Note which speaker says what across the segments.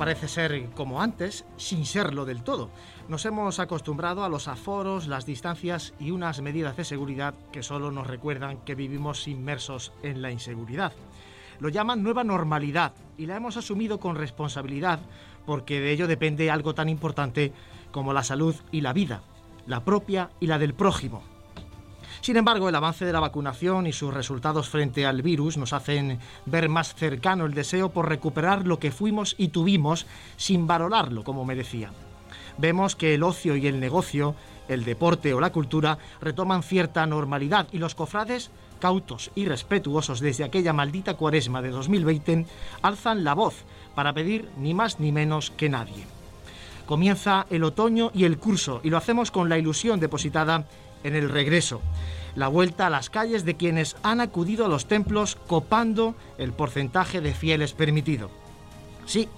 Speaker 1: Parece ser como antes, sin serlo del todo. Nos hemos acostumbrado a los aforos, las distancias y unas medidas de seguridad que solo nos recuerdan que vivimos inmersos en la inseguridad. Lo llaman nueva normalidad y la hemos asumido con responsabilidad porque de ello depende algo tan importante como la salud y la vida, la propia y la del prójimo. Sin embargo, el avance de la vacunación y sus resultados frente al virus nos hacen ver más cercano el deseo por recuperar lo que fuimos y tuvimos sin valorarlo como merecía. Vemos que el ocio y el negocio, el deporte o la cultura retoman cierta normalidad y los cofrades, cautos y respetuosos desde aquella maldita cuaresma de 2020, alzan la voz para pedir ni más ni menos que nadie. Comienza el otoño y el curso y lo hacemos con la ilusión depositada en el regreso, la vuelta a las calles de quienes han acudido a los templos copando el porcentaje de fieles permitido. Sí,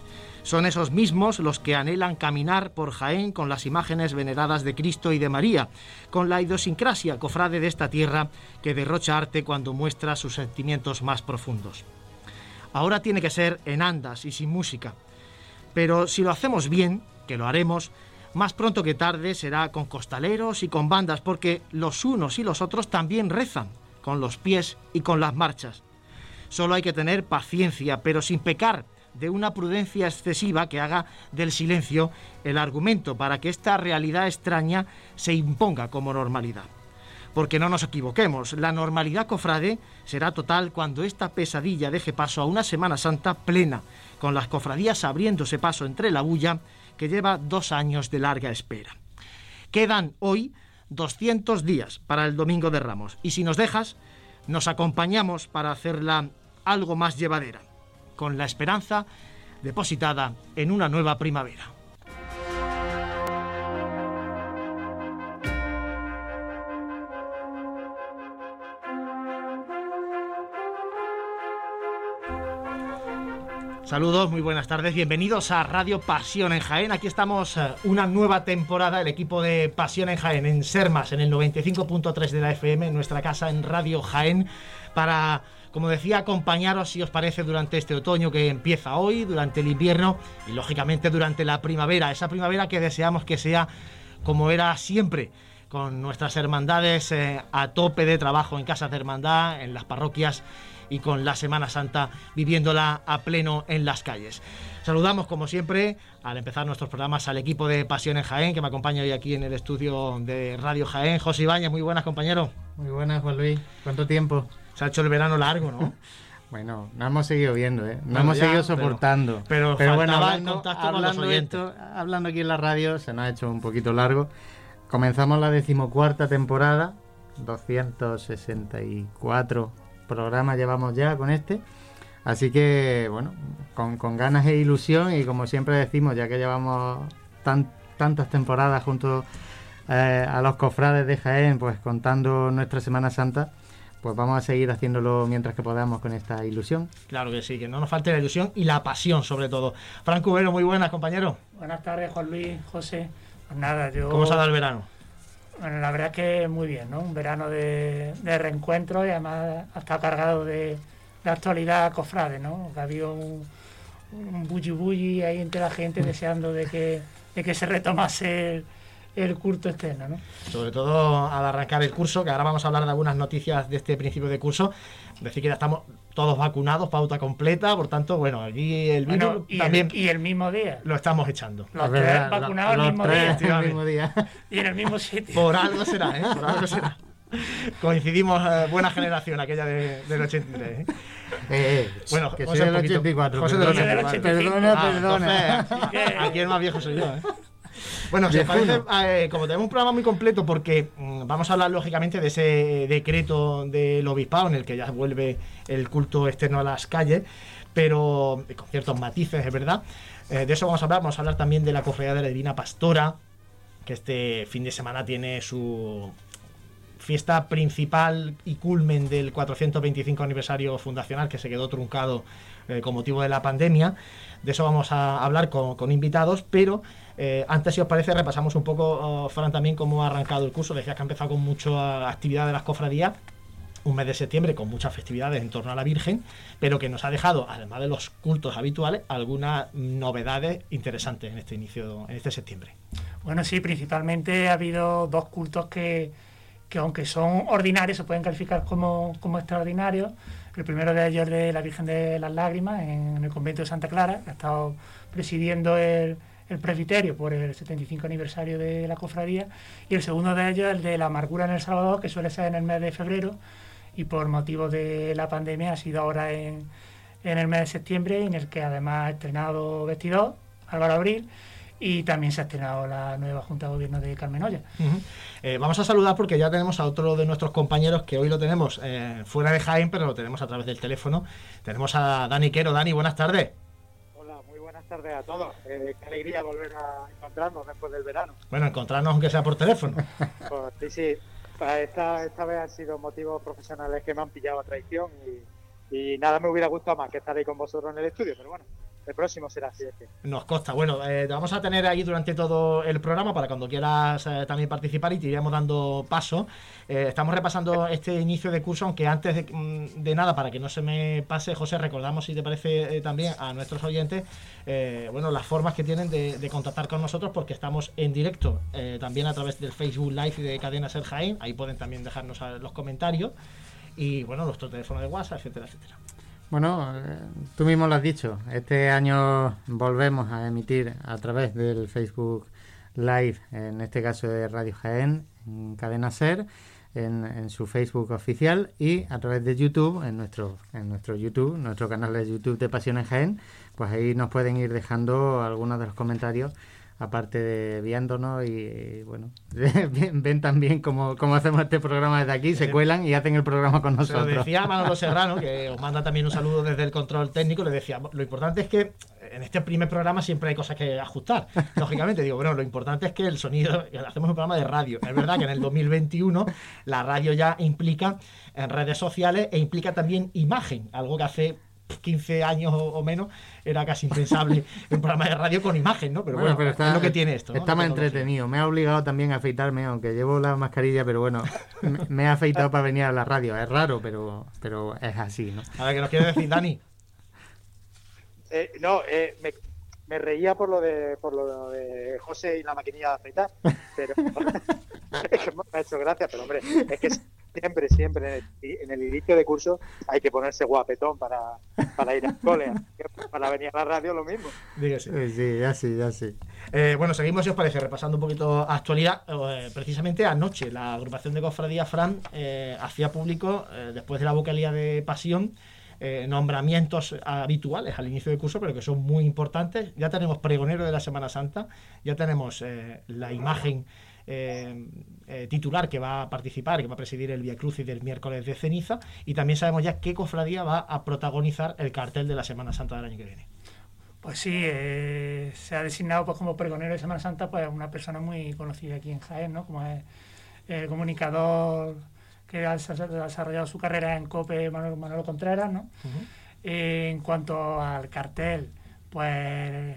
Speaker 1: son esos mismos los que anhelan caminar por Jaén con las imágenes veneradas de Cristo y de María, con la idiosincrasia cofrade de esta tierra que derrocha arte cuando muestra sus sentimientos más profundos. Ahora tiene que ser en andas y sin música, pero si lo hacemos bien, que lo haremos, más pronto que tarde será con costaleros y con bandas, porque los unos y los otros también rezan, con los pies y con las marchas. Solo hay que tener paciencia, pero sin pecar de una prudencia excesiva que haga del silencio el argumento para que esta realidad extraña se imponga como normalidad. Porque no nos equivoquemos, la normalidad cofrade será total cuando esta pesadilla deje paso a una Semana Santa plena, con las cofradías abriéndose paso entre la bulla que lleva dos años de larga espera. Quedan hoy 200 días para el Domingo de Ramos y si nos dejas, nos acompañamos para hacerla algo más llevadera, con la esperanza depositada en una nueva primavera. Saludos, muy buenas tardes, bienvenidos a Radio Pasión en Jaén. Aquí estamos eh, una nueva temporada, el equipo de Pasión en Jaén, en Sermas, en el 95.3 de la FM, en nuestra casa en Radio Jaén, para, como decía, acompañaros, si os parece, durante este otoño que empieza hoy, durante el invierno y, lógicamente, durante la primavera. Esa primavera que deseamos que sea como era siempre con nuestras hermandades eh, a tope de trabajo en casas de hermandad, en las parroquias y con la Semana Santa viviéndola a pleno en las calles. Saludamos, como siempre, al empezar nuestros programas al equipo de Pasión en Jaén, que me acompaña hoy aquí en el estudio de Radio Jaén. José Ibañez, muy buenas, compañero.
Speaker 2: Muy buenas, Juan Luis. ¿Cuánto tiempo?
Speaker 1: Se ha hecho el verano largo, ¿no?
Speaker 2: Bueno, no hemos seguido viendo, ¿eh? No hemos seguido soportando.
Speaker 1: Pero, bueno, hablando, contacto
Speaker 2: hablando, esto, hablando aquí en la radio, se nos ha hecho un poquito largo. Comenzamos la decimocuarta temporada, 264 programa llevamos ya con este. Así que, bueno, con, ganas e ilusión y como siempre decimos, ya que llevamos tantas temporadas junto eh, a los cofrades de Jaén, pues contando nuestra Semana Santa, pues vamos a seguir haciéndolo mientras que podamos con esta ilusión.
Speaker 1: Claro que sí, que no nos falte la ilusión y la pasión sobre todo. Franco Ubero, muy buenas, compañero.
Speaker 3: Buenas tardes, Juan Luis, José. Pues nada, yo...
Speaker 1: ¿Cómo se ha dado el verano?
Speaker 3: Bueno, la verdad es que muy bien, ¿no? Un verano de, reencuentro y además ha estado cargado de, actualidad cofrade, ¿no? ha habido un, un bulli bulli ahí entre la gente mm. deseando de que, de que se retomase el culto externo, ¿no?
Speaker 1: Sobre todo al arrancar el curso, que ahora vamos a hablar de algunas noticias de este principio de curso. Decir que ya estamos todos vacunados, pauta completa, por tanto, bueno, aquí el virus
Speaker 3: Bueno, y,
Speaker 1: también
Speaker 3: el, y el mismo día.
Speaker 1: lo estamos echando.
Speaker 3: Los
Speaker 2: Es
Speaker 3: tres vacunados
Speaker 2: los
Speaker 3: el mismo
Speaker 2: tres
Speaker 3: día.
Speaker 2: el mismo día.
Speaker 3: Y en el mismo sitio.
Speaker 1: Por algo será, ¿eh? Por algo será. Coincidimos, eh, buena generación, aquella de- del 83. ¿eh?
Speaker 2: Eh, eh,
Speaker 1: Bueno,
Speaker 2: que
Speaker 1: José,
Speaker 2: soy
Speaker 1: un
Speaker 2: del
Speaker 1: poquito-
Speaker 2: 84.
Speaker 1: José del
Speaker 2: perdona,
Speaker 3: 84.
Speaker 2: perdona,
Speaker 1: Ah,
Speaker 2: perdona.
Speaker 1: entonces, aquí el más viejo soy yo, ¿eh? Bueno, si os parece, eh, como tenemos un programa muy completo, porque mm, vamos a hablar lógicamente de ese decreto del obispado en el que ya vuelve el culto externo a las calles, pero eh, con ciertos matices, es verdad. Eh, de eso vamos a hablar. Vamos a hablar también de la cofradía de la Divina Pastora, que este fin de semana tiene su fiesta principal y culmen del 425 aniversario fundacional que se quedó truncado eh, con motivo de la pandemia. De eso vamos a hablar con, con invitados, pero eh, antes, si os parece, repasamos un poco, oh, Fran, también cómo ha arrancado el curso. Decías que ha empezado con mucha actividad de las cofradías, un mes de septiembre con muchas festividades en torno a la Virgen, pero que nos ha dejado, además de los cultos habituales, algunas novedades interesantes en este inicio, en este septiembre.
Speaker 3: Bueno, sí, principalmente ha habido dos cultos que, que aunque son ordinarios, se pueden calificar como, como extraordinarios. El primero de ellos de la Virgen de las Lágrimas en el convento de Santa Clara, que ha estado presidiendo el, el presbiterio por el 75 aniversario de la cofradía. Y el segundo de ellos el de la Amargura en El Salvador, que suele ser en el mes de febrero y por motivo de la pandemia ha sido ahora en, en el mes de septiembre, en el que además ha estrenado vestidor, Álvaro Abril, y también se ha estrenado la nueva Junta de Gobierno de Carmen Olla.
Speaker 1: Eh, vamos a saludar porque ya tenemos a otro de nuestros compañeros que hoy lo tenemos eh, fuera de Jaén, pero lo tenemos a través del teléfono. Tenemos a Dani Quero. Dani, buenas tardes.
Speaker 4: Buenas tardes a todos. Eh, qué alegría volver a encontrarnos después del verano.
Speaker 1: Bueno, encontrarnos aunque sea por teléfono.
Speaker 4: Pues, sí, sí. Pues esta, esta vez han sido motivos profesionales que me han pillado a traición y, y nada me hubiera gustado más que estar ahí con vosotros en el estudio, pero bueno, el próximo será así.
Speaker 1: Nos consta. Bueno, eh, te vamos a tener ahí durante todo el programa para cuando quieras eh, también participar y te iremos dando paso. Eh, estamos repasando este inicio de curso, aunque antes de, mm, de nada, para que no se me pase, José, recordamos, si te parece, también a nuestros oyentes, bueno, las formas que tienen de, contactar con nosotros, porque estamos en directo también a través del Facebook Live y de Cadena Ser Jaén. Ahí pueden también dejarnos a- los comentarios. Y bueno, nuestro teléfono de WhatsApp, etcétera, etcétera.
Speaker 2: Bueno, eh, tú mismo lo has dicho. Este año volvemos a emitir a través del Facebook Live, en este caso de Radio Jaén, en Cadena Ser, en, en su Facebook oficial y a través de YouTube, en nuestro, en nuestro YouTube, nuestro canal de YouTube de Pasión en Jaén, pues ahí nos pueden ir dejando algunos de los comentarios aparte de viéndonos y, bueno, ven, también cómo, cómo hacemos este programa desde aquí, se cuelan y hacen el programa con
Speaker 1: Se lo
Speaker 2: nosotros.
Speaker 1: decía Manolo Serrano, que os manda también un saludo desde el control técnico, le decía, lo importante es que en este primer programa siempre hay cosas que ajustar. Lógicamente, digo, bueno, lo importante es que el sonido, hacemos un programa de radio. Es verdad que en el 2021 la radio ya implica en redes sociales e implica también imagen, algo que hace 15 años o o menos era casi impensable un programa de radio con imagen, ¿no? Pero bueno,
Speaker 2: pero está-
Speaker 1: es lo que tiene esto. ¿no?
Speaker 2: Está más entretenido. Me ha obligado también a afeitarme, aunque llevo la mascarilla, pero bueno, me, me he afeitado para venir a la radio. Es raro, pero, pero es así, ¿no?
Speaker 1: A ver, ¿qué nos quiere decir Dani?
Speaker 4: Eh, no, eh, me, me reía por lo de por lo de José y la maquinilla de afeitar, pero es que me ha hecho gracia, pero hombre, es que siempre, siempre en el, en el inicio de curso hay que ponerse guapetón para, para ir al cole, para venir a la radio lo mismo.
Speaker 1: Dígase.
Speaker 2: Eh, Sí, ya sí, ya sí.
Speaker 1: Eh, bueno, seguimos, si os parece, repasando un poquito actualidad. Eh, precisamente anoche, la agrupación de cofradía Fran eh, hacía público, eh, después de la vocalía de Pasión, eh, nombramientos habituales al inicio del curso, pero que son muy importantes. Ya tenemos pregonero de la Semana Santa, ya tenemos eh, la imagen eh, eh, titular que va a participar, que va a presidir el Via Crucis del miércoles de ceniza, y también sabemos ya qué cofradía va a protagonizar el cartel de la Semana Santa del año que viene.
Speaker 3: Pues sí, eh, se ha designado pues, como pregonero de Semana Santa pues una persona muy conocida aquí en Jaén, ¿no? Como es el comunicador que ha desa- desarrollado su carrera en COPE, Manolo Contreras, ¿no? En cuanto al cartel, pues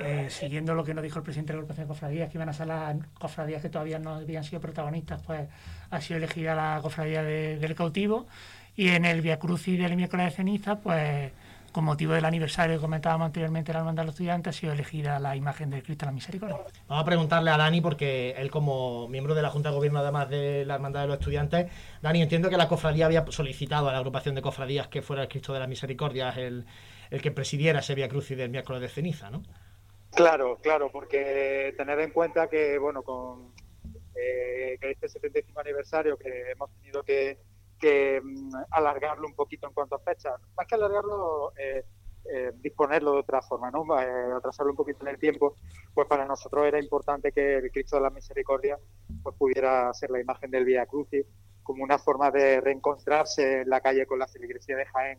Speaker 3: eh, siguiendo lo que nos dijo el presidente de la agrupación de cofradías, que iban a ser las cofradías que todavía no habían sido protagonistas, pues ha sido elegida la cofradía de- del cautivo. Y en el Via Crucis del miércoles de ceniza, pues con motivo del aniversario que comentábamos anteriormente de la Hermandad de los Estudiantes, ha sido elegida la imagen del Cristo de la Misericordia.
Speaker 1: Vamos a preguntarle a Dani, porque él como miembro de la Junta de Gobierno, además de la Hermandad de los Estudiantes, Dani, entiendo que la cofradía había solicitado a la agrupación de cofradías que fuera el Cristo de la Misericordia el, el que presidiera ese Via Crucis del miércoles de ceniza, ¿no?
Speaker 4: Claro, claro, porque tener en cuenta que, bueno, con eh, este 75 aniversario que hemos tenido que, que mm, alargarlo un poquito en cuanto a fechas, más que alargarlo, eh, eh, disponerlo de otra forma, ¿no? Eh, atrasarlo un poquito en el tiempo, pues para nosotros era importante que el Cristo de la Misericordia pues pudiera ser la imagen del Vía Crucis como una forma de reencontrarse en la calle con la feligresía de Jaén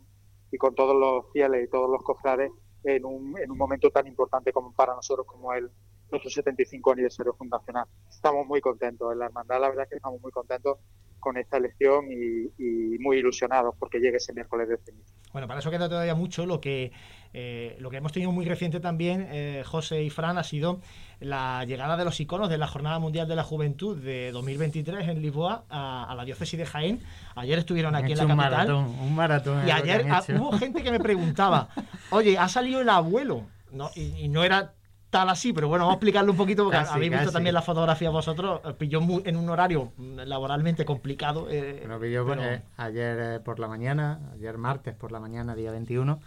Speaker 4: y con todos los fieles y todos los cofrades en un, en un momento tan importante como para nosotros como el nuestro 75 aniversario fundacional. Estamos muy contentos en la hermandad, la verdad es que estamos muy contentos con esta elección y, y muy ilusionados porque llegue ese miércoles de ceniza.
Speaker 1: Bueno, para eso queda todavía mucho. Lo que, eh, lo que hemos tenido muy reciente también, eh, José y Fran, ha sido la llegada de los iconos de la Jornada Mundial de la Juventud de 2023 en Lisboa a, a la diócesis de Jaén. Ayer estuvieron
Speaker 2: Han
Speaker 1: aquí en la
Speaker 2: un
Speaker 1: capital.
Speaker 2: maratón, un maratón.
Speaker 1: Y ayer ah, hubo gente que me preguntaba, oye, ha salido el abuelo. No, y, y no era tal así, pero bueno, vamos a explicarlo un poquito porque
Speaker 2: Casi,
Speaker 1: habéis visto
Speaker 2: casi.
Speaker 1: también la fotografía vosotros. eh, Pilló mu- en un horario laboralmente complicado. eh,
Speaker 2: yo
Speaker 1: pero-
Speaker 2: eh, ayer eh, por la mañana, ayer martes por la mañana, día 21,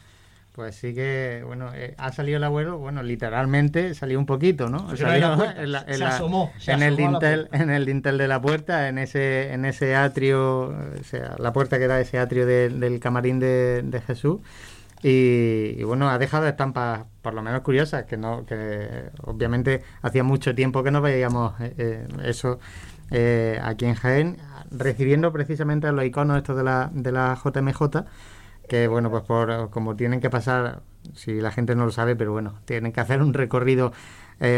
Speaker 2: pues sí que, bueno, eh, ha salido el abuelo, bueno, literalmente salió un poquito, ¿no?
Speaker 1: Pues en la
Speaker 2: Salió
Speaker 1: puerta,
Speaker 2: en la- en
Speaker 1: se
Speaker 2: la-
Speaker 1: asomó, se
Speaker 2: en el
Speaker 1: asomó
Speaker 2: dintel, en el dintel de la puerta, en ese, en ese atrio, o sea, la puerta que da ese atrio de- del camarín de, de Jesús. Y, bueno, ha dejado estampas por lo menos curiosas, que no, que obviamente hacía mucho tiempo que no veíamos eh, eh, eso eh, aquí en Jaén, recibiendo precisamente los iconos estos de la, de la JMJ, que bueno, pues por como tienen que pasar, si la gente no lo sabe, pero bueno, tienen que hacer un recorrido,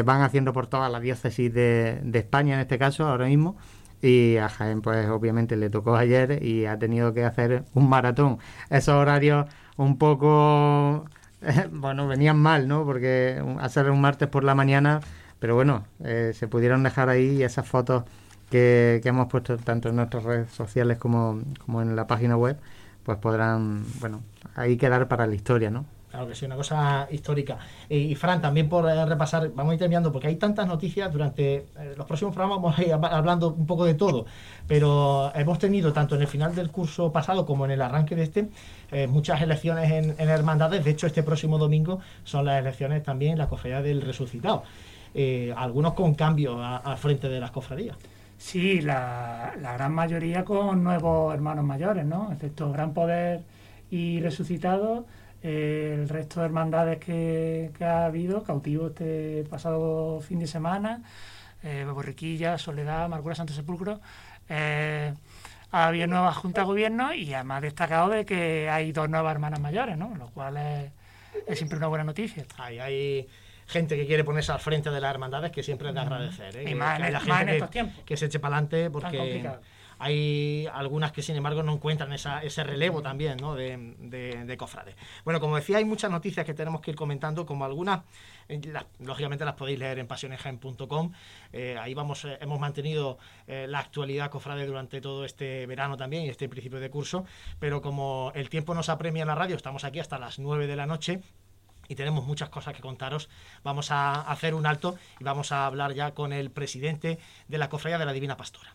Speaker 2: van haciendo por todas las diócesis de, de España en este caso, ahora mismo, y a Jaén pues obviamente le tocó ayer y ha tenido que hacer un maratón. Esos horarios un poco, bueno, venían mal, ¿no? Porque hacer un martes por la mañana, pero bueno, eh, se pudieron dejar ahí esas fotos que, que hemos puesto tanto en nuestras redes sociales como, como en la página web, pues podrán, bueno, ahí quedar para la historia, ¿no?
Speaker 1: Claro que sí, una cosa histórica. Y Fran, también por eh, repasar, vamos a ir terminando, porque hay tantas noticias durante eh, los próximos programas, vamos a ir hab- hablando un poco de todo, pero hemos tenido, tanto en el final del curso pasado como en el arranque de este, eh, muchas elecciones en, hermandades. De hecho, este próximo domingo son las elecciones también en la cofradía del resucitado. Algunos con cambio a- al frente de las cofradías.
Speaker 3: Sí, la gran mayoría con nuevos hermanos mayores, ¿no? Excepto Gran Poder y Resucitado, eh, el resto de hermandades que, que ha habido, cautivo este pasado fin de semana, eh, Borriquilla, Soledad, Amargura, Santo Sepulcro, eh, ha habido nuevas juntas de gobierno y además destacado de que hay dos nuevas hermanas mayores, ¿no? Lo cual es, es siempre una buena noticia.
Speaker 1: Hay, hay gente que quiere ponerse al frente de las hermandades que siempre es de agradecer. ¿eh?
Speaker 3: Y más
Speaker 1: que
Speaker 3: en-
Speaker 1: haya
Speaker 3: más
Speaker 1: gente
Speaker 3: en
Speaker 1: que-
Speaker 3: estos tiempos.
Speaker 1: que se eche para adelante porque. Hay algunas que sin embargo no encuentran ese relevo también ¿no? de, de, de cofrades. Bueno, como decía, hay muchas noticias que tenemos que ir comentando, como algunas, eh, lógicamente las podéis leer en pasionesjaen.com. Eh, ahí vamos, eh, hemos mantenido la actualidad cofrade durante todo este verano también y este principio de curso, pero como el tiempo nos apremia en la radio, estamos aquí hasta las 9 de la noche y tenemos muchas cosas que contaros. Vamos a hacer un alto y vamos a hablar ya con el presidente de la Cofradía de la Divina Pastora.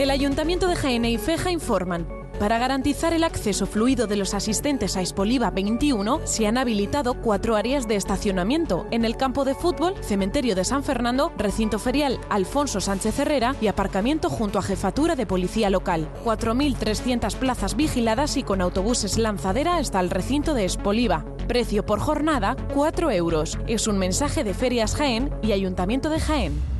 Speaker 5: El Ayuntamiento de Jaén y Feja informan. Para garantizar el acceso fluido de los asistentes a Expoliva 21, se han habilitado cuatro áreas de estacionamiento en el campo de fútbol, cementerio de San Fernando, recinto ferial Alfonso Sánchez Herrera y aparcamiento junto a jefatura de policía local. 4.300 plazas vigiladas y con autobuses lanzadera hasta el recinto de Expoliva. Precio por jornada, 4 euros. Es un mensaje de Ferias Jaén y Ayuntamiento de Jaén.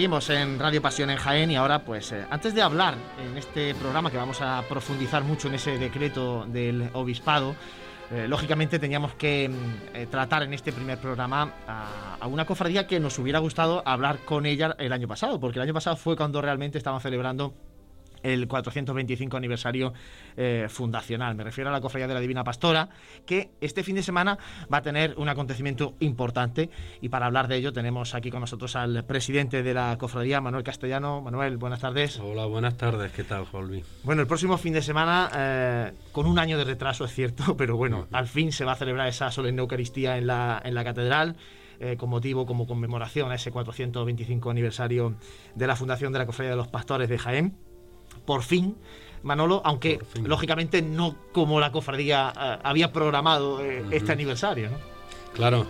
Speaker 1: Seguimos en Radio Pasión en Jaén y ahora, pues, eh, antes de hablar en este programa que vamos a profundizar mucho en ese decreto del obispado, eh, lógicamente teníamos que mm, eh, tratar en este primer programa a, a, una cofradía que nos hubiera gustado hablar con ella el año pasado, porque el año pasado fue cuando realmente estaban celebrando el 425 aniversario eh, fundacional. Me refiero a la Cofradía de la Divina Pastora, que este fin de semana va a tener un acontecimiento importante y para hablar de ello tenemos aquí con nosotros al presidente de la Cofradía, Manuel Castellano. Manuel, buenas tardes.
Speaker 6: Hola, buenas tardes. ¿Qué tal, Juan
Speaker 1: Bueno, el próximo fin de semana, eh, con un año de retraso, es cierto, pero bueno, al fin se va a celebrar esa solemne Eucaristía en la, en la catedral. Eh, con motivo, como conmemoración a ese 425 aniversario de la fundación de la Cofradía de los Pastores de Jaén por fin, Manolo, aunque lógicamente no como la cofradía eh, había programado eh, este aniversario. ¿no?
Speaker 6: Claro,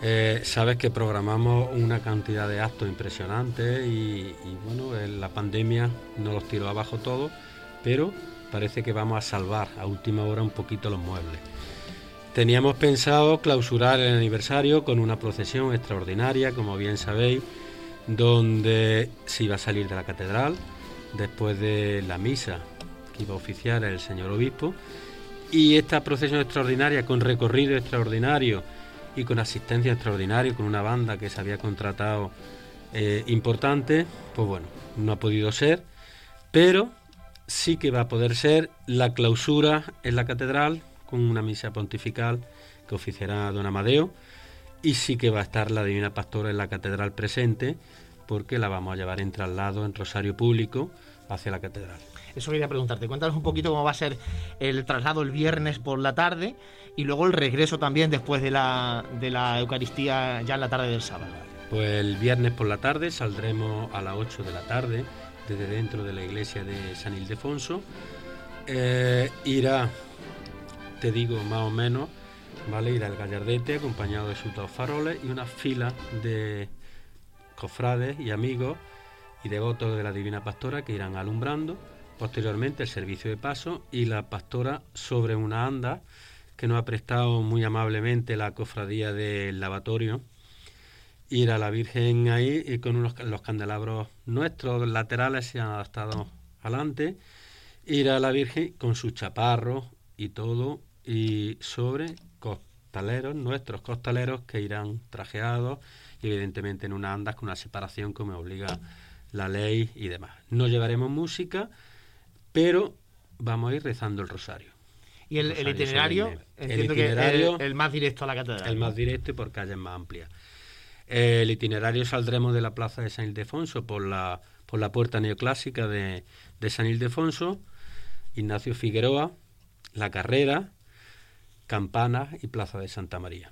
Speaker 6: eh, sabes que programamos una cantidad de actos impresionantes y, bueno, la pandemia nos los tiró abajo todo, pero parece que vamos a salvar a última hora un poquito los muebles. Teníamos pensado clausurar el aniversario con una procesión extraordinaria, como bien sabéis, donde se iba a salir de la catedral, después de la misa que iba a oficiar el señor obispo. Y esta procesión extraordinaria, con recorrido extraordinario y con asistencia extraordinaria, con una banda que se había contratado eh, importante, pues bueno, no ha podido ser, pero sí que va a poder ser la clausura en la catedral con una misa pontifical que oficiará don Amadeo y sí que va a estar la Divina Pastora en la catedral presente porque la vamos a llevar en traslado en Rosario Público hacia la catedral.
Speaker 1: Eso quería preguntarte. Cuéntanos un poquito cómo va a ser el traslado el viernes por la tarde y luego el regreso también después de la, de la Eucaristía ya en la tarde del sábado.
Speaker 6: Pues el viernes por la tarde saldremos a las 8 de la tarde desde dentro de la iglesia de San Ildefonso. Eh, irá, te digo más o menos, ¿vale? Irá el gallardete acompañado de sus dos faroles y una fila de cofrades y amigos y devotos de la Divina Pastora que irán alumbrando. Posteriormente el servicio de paso y la pastora sobre una anda que nos ha prestado muy amablemente la cofradía del lavatorio. Ir a la Virgen ahí y con unos, los candelabros nuestros laterales se han adaptado adelante. Ir a la Virgen con su chaparro y todo y sobre costaleros, nuestros costaleros que irán trajeados evidentemente en una andas con una separación que me obliga la ley y demás. No llevaremos música, pero vamos a ir rezando el rosario.
Speaker 1: ¿Y el, itinerario? Entiendo que el, el, más directo a la catedral.
Speaker 6: El más directo y por calles más amplias. El itinerario saldremos de la plaza de San Ildefonso por la, por la puerta neoclásica de, de San Ildefonso, Ignacio Figueroa, La Carrera, Campana y Plaza de Santa María.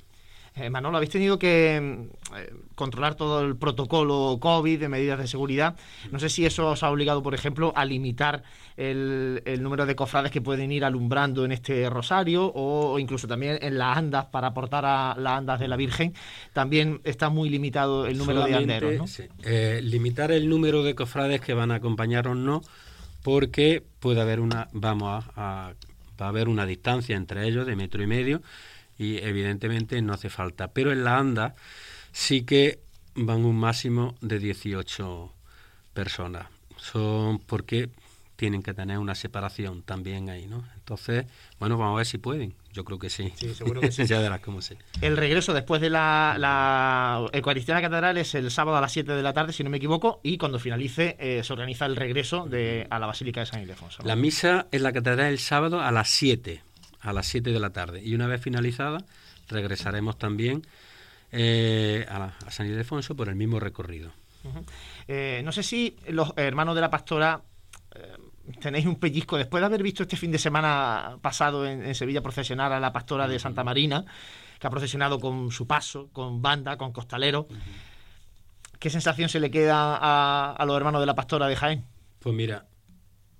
Speaker 1: Eh, Manolo, habéis tenido que mm, eh, controlar todo el protocolo COVID de medidas de seguridad. No sé si eso os ha obligado, por ejemplo, a limitar el, número de cofrades que pueden ir alumbrando en este rosario o, incluso también en las andas para aportar a las andas de la Virgen. También está muy limitado el número de anderos. ¿no?
Speaker 6: Eh, limitar el número de cofrades que van a acompañarnos no, porque puede haber una, vamos a, va a haber una distancia entre ellos de metro y medio y evidentemente no hace falta. Pero en la ANDA sí que van un máximo de 18 personas. Son porque tienen que tener una separación también ahí, ¿no? Entonces, bueno, vamos a ver si pueden. Yo creo que sí.
Speaker 1: Sí, seguro que sí.
Speaker 6: ya verás cómo sí.
Speaker 1: El regreso después de la, la Eucaristía Catedral es el sábado a las 7 de la tarde, si no me equivoco, y cuando finalice eh, se organiza el regreso de, a la Basílica de San Ildefonso.
Speaker 6: La misa en la Catedral el sábado a las 7 a las 7 de la tarde. Y una vez finalizada, regresaremos también eh, a, San Ildefonso por el mismo recorrido.
Speaker 1: Eh, no sé si los hermanos de la pastora eh, tenéis un pellizco después de haber visto este fin de semana pasado en, Sevilla procesionar a la pastora de Santa Marina, que ha procesionado con su paso, con banda, con costalero. ¿Qué sensación se le queda a, los hermanos de la pastora de Jaén?
Speaker 6: Pues mira,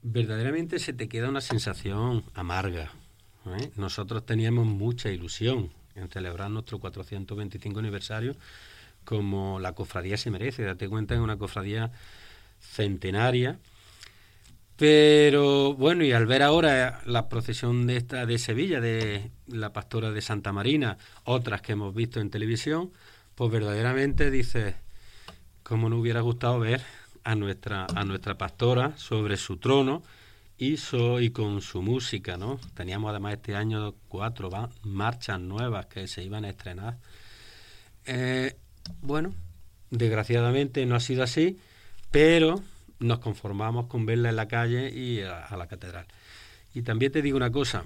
Speaker 6: verdaderamente se te queda una sensación amarga. ¿Eh? Nosotros teníamos mucha ilusión en celebrar nuestro 425 aniversario como la cofradía se merece. Date cuenta, es una cofradía centenaria. Pero bueno, y al ver ahora la procesión de esta de Sevilla, de la pastora de Santa Marina, otras que hemos visto en televisión, pues verdaderamente dice cómo nos hubiera gustado ver a nuestra, a nuestra pastora sobre su trono y, y con su música, ¿no? Teníamos además este año cuatro marchas nuevas que se iban a estrenar. Eh, bueno, desgraciadamente no ha sido así, pero nos conformamos con verla en la calle y a, la catedral. Y también te digo una cosa,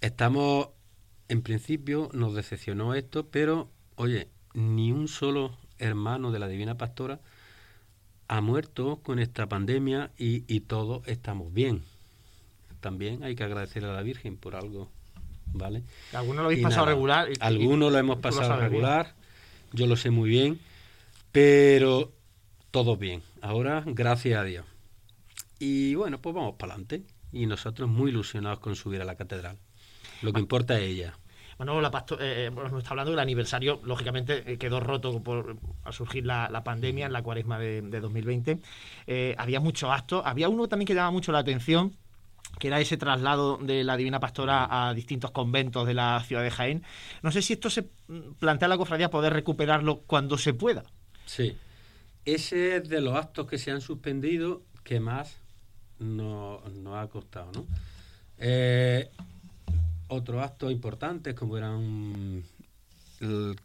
Speaker 6: estamos, en principio nos decepcionó esto, pero oye, ni un solo hermano de la Divina Pastora ha muerto con esta pandemia y, y todos estamos bien. También hay que agradecer a la Virgen por algo, ¿vale?
Speaker 1: Algunos lo habéis pasado regular.
Speaker 6: Algunos lo hemos pasado regular yo lo sé muy bien, pero todo bien. Ahora, gracias a Dios. Y bueno, pues vamos para adelante. Y nosotros muy ilusionados con subir a la catedral. Lo que importa es ella.
Speaker 1: Bueno, eh, eh, nos está hablando del aniversario, lógicamente eh, quedó roto por, al surgir la, pandemia en la cuaresma de, 2020. había muchos actos, había uno también que llamaba mucho la atención, que era ese traslado de la Divina Pastora a distintos conventos de la ciudad de Jaén. No sé si esto se plantea la cofradía poder recuperarlo cuando se pueda.
Speaker 6: Sí, ese es de los actos que se han suspendido que más nos, ha costado, ¿no? Otros actos importantes como eran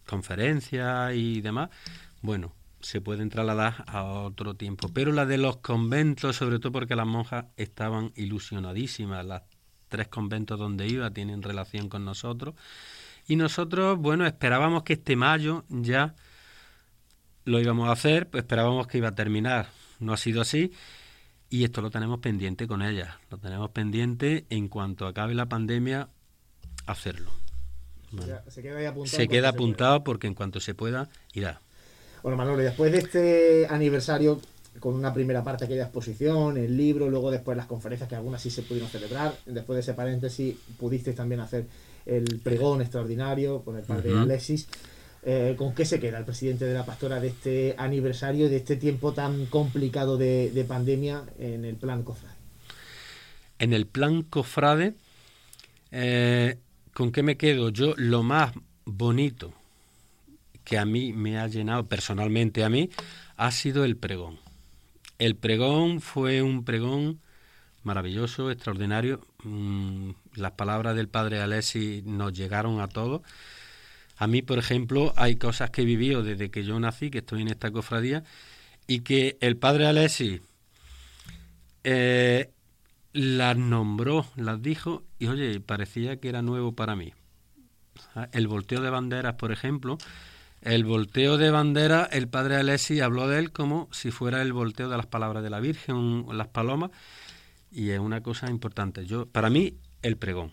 Speaker 6: conferencias y demás, bueno, se pueden trasladar a otro tiempo. Pero la de los conventos, sobre todo porque las monjas estaban ilusionadísimas, las tres conventos donde iba tienen relación con nosotros. Y nosotros, bueno, esperábamos que este mayo ya lo íbamos a hacer, pues esperábamos que iba a terminar. No ha sido así. Y esto lo tenemos pendiente con ellas. Lo tenemos pendiente en cuanto acabe la pandemia, hacerlo.
Speaker 1: Se queda, apuntado,
Speaker 6: se queda apuntado porque en cuanto se pueda, irá.
Speaker 1: Bueno, Manolo, después de este aniversario, con una primera parte aquella exposición, el libro, luego después las conferencias, que algunas sí se pudieron celebrar, después de ese paréntesis pudisteis también hacer el pregón extraordinario con el padre Alexis. Eh, ¿Con qué se queda el presidente de la pastora de este aniversario, de este tiempo tan complicado de, pandemia en el plan Cofrade?
Speaker 6: En el plan Cofrade, eh, ¿con qué me quedo? Yo lo más bonito que a mí me ha llenado personalmente a mí ha sido el pregón. El pregón fue un pregón maravilloso, extraordinario. Mm, las palabras del padre Alessi nos llegaron a todos. A mí, por ejemplo, hay cosas que he vivido desde que yo nací, que estoy en esta cofradía, y que el padre Alessi eh, las nombró, las dijo, y oye, parecía que era nuevo para mí. El volteo de banderas, por ejemplo, el volteo de bandera, el padre Alessi habló de él como si fuera el volteo de las palabras de la Virgen, las palomas, y es una cosa importante. Yo, para mí, el pregón.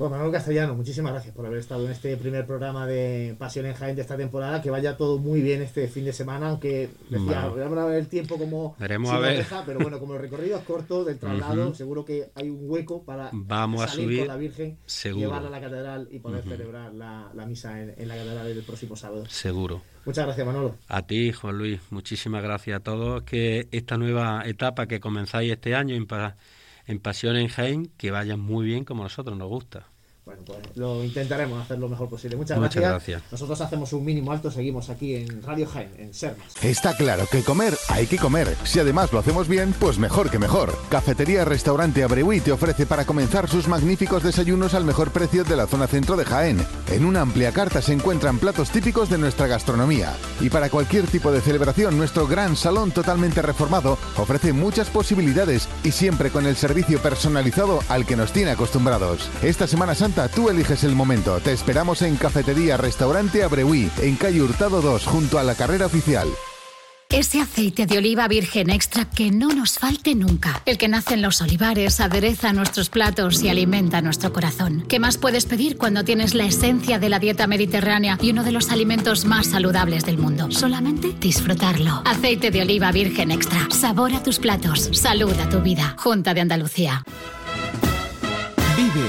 Speaker 1: Bueno, Manuel Castellano, muchísimas gracias por haber estado en este primer programa de Pasión en Jaén de esta temporada. Que vaya todo muy bien este fin de semana, aunque decía, vamos a ver el tiempo como
Speaker 6: Veremos a ver.
Speaker 1: pero bueno, como el recorrido es corto del traslado, seguro que hay un hueco para
Speaker 6: vamos salir a subir,
Speaker 1: con la Virgen, llevarla a la catedral y poder celebrar la, misa en, la catedral el próximo sábado.
Speaker 6: Seguro.
Speaker 1: Muchas gracias, Manolo.
Speaker 6: A ti, Juan Luis, muchísimas gracias a todos. Que esta nueva etapa que comenzáis este año en, en Pasión en que vaya muy bien como a nosotros nos gusta.
Speaker 1: Bueno, pues lo intentaremos hacer lo mejor posible. Muchas,
Speaker 6: gracias.
Speaker 1: Nosotros hacemos un mínimo alto, seguimos aquí en Radio Jaén, en Sermas.
Speaker 7: Está claro que comer hay que comer. Si además lo hacemos bien, pues mejor que mejor. Cafetería Restaurante Abreuí te ofrece para comenzar sus magníficos desayunos al mejor precio de la zona centro de Jaén. En una amplia carta se encuentran platos típicos de nuestra gastronomía. Y para cualquier tipo de celebración, nuestro gran salón totalmente reformado ofrece muchas posibilidades y siempre con el servicio personalizado al que nos tiene acostumbrados. Esta Semana Santa tú eliges el momento. Te esperamos en Cafetería Restaurante Abreuí, en calle Hurtado 2, junto a la carrera oficial.
Speaker 8: Ese aceite de oliva virgen extra que no nos falte nunca. El que nace en los olivares, adereza nuestros platos y alimenta nuestro corazón. ¿Qué más puedes pedir cuando tienes la esencia de la dieta mediterránea y uno de los alimentos más saludables del mundo? Solamente disfrutarlo. Aceite de oliva virgen extra. Sabor a tus platos. Salud a tu vida. Junta de Andalucía.
Speaker 9: Vive,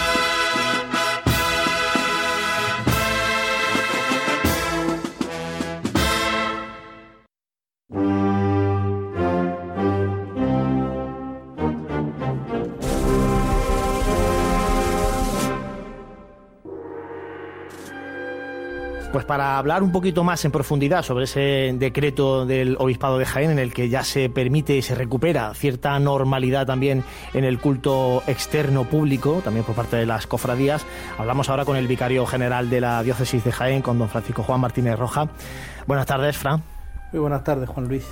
Speaker 1: Pues para hablar un poquito más en profundidad sobre ese decreto del Obispado de Jaén en el que ya se permite y se recupera cierta normalidad también en el culto externo público, también por parte de las cofradías, hablamos ahora con el vicario general de la diócesis de Jaén, con don Francisco Juan Martínez Roja. Buenas tardes, Fran.
Speaker 10: Muy buenas tardes, Juan Luis.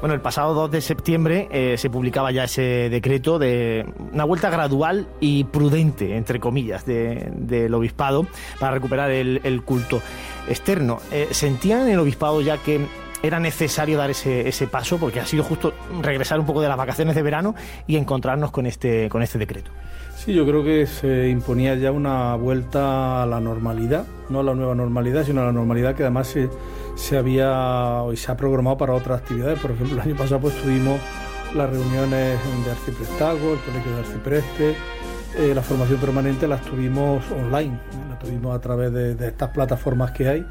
Speaker 1: Bueno, el pasado 2 de septiembre eh, se publicaba ya ese decreto de una vuelta gradual y prudente, entre comillas, del obispado para recuperar el, culto externo. Eh, ¿Sentían en el obispado ya que era necesario dar ese, ese, paso? Porque ha sido justo regresar un poco de las vacaciones de verano y encontrarnos con este, con este decreto.
Speaker 10: Sí, yo creo que se imponía ya una vuelta a la normalidad, no a la nueva normalidad, sino a la normalidad que además se se había se ha programado para otras actividades. Por ejemplo, el año pasado pues tuvimos las reuniones de Arciprestago, el Colegio de Arcipreste, eh, la formación permanente las tuvimos online, la tuvimos a través de, estas plataformas que hay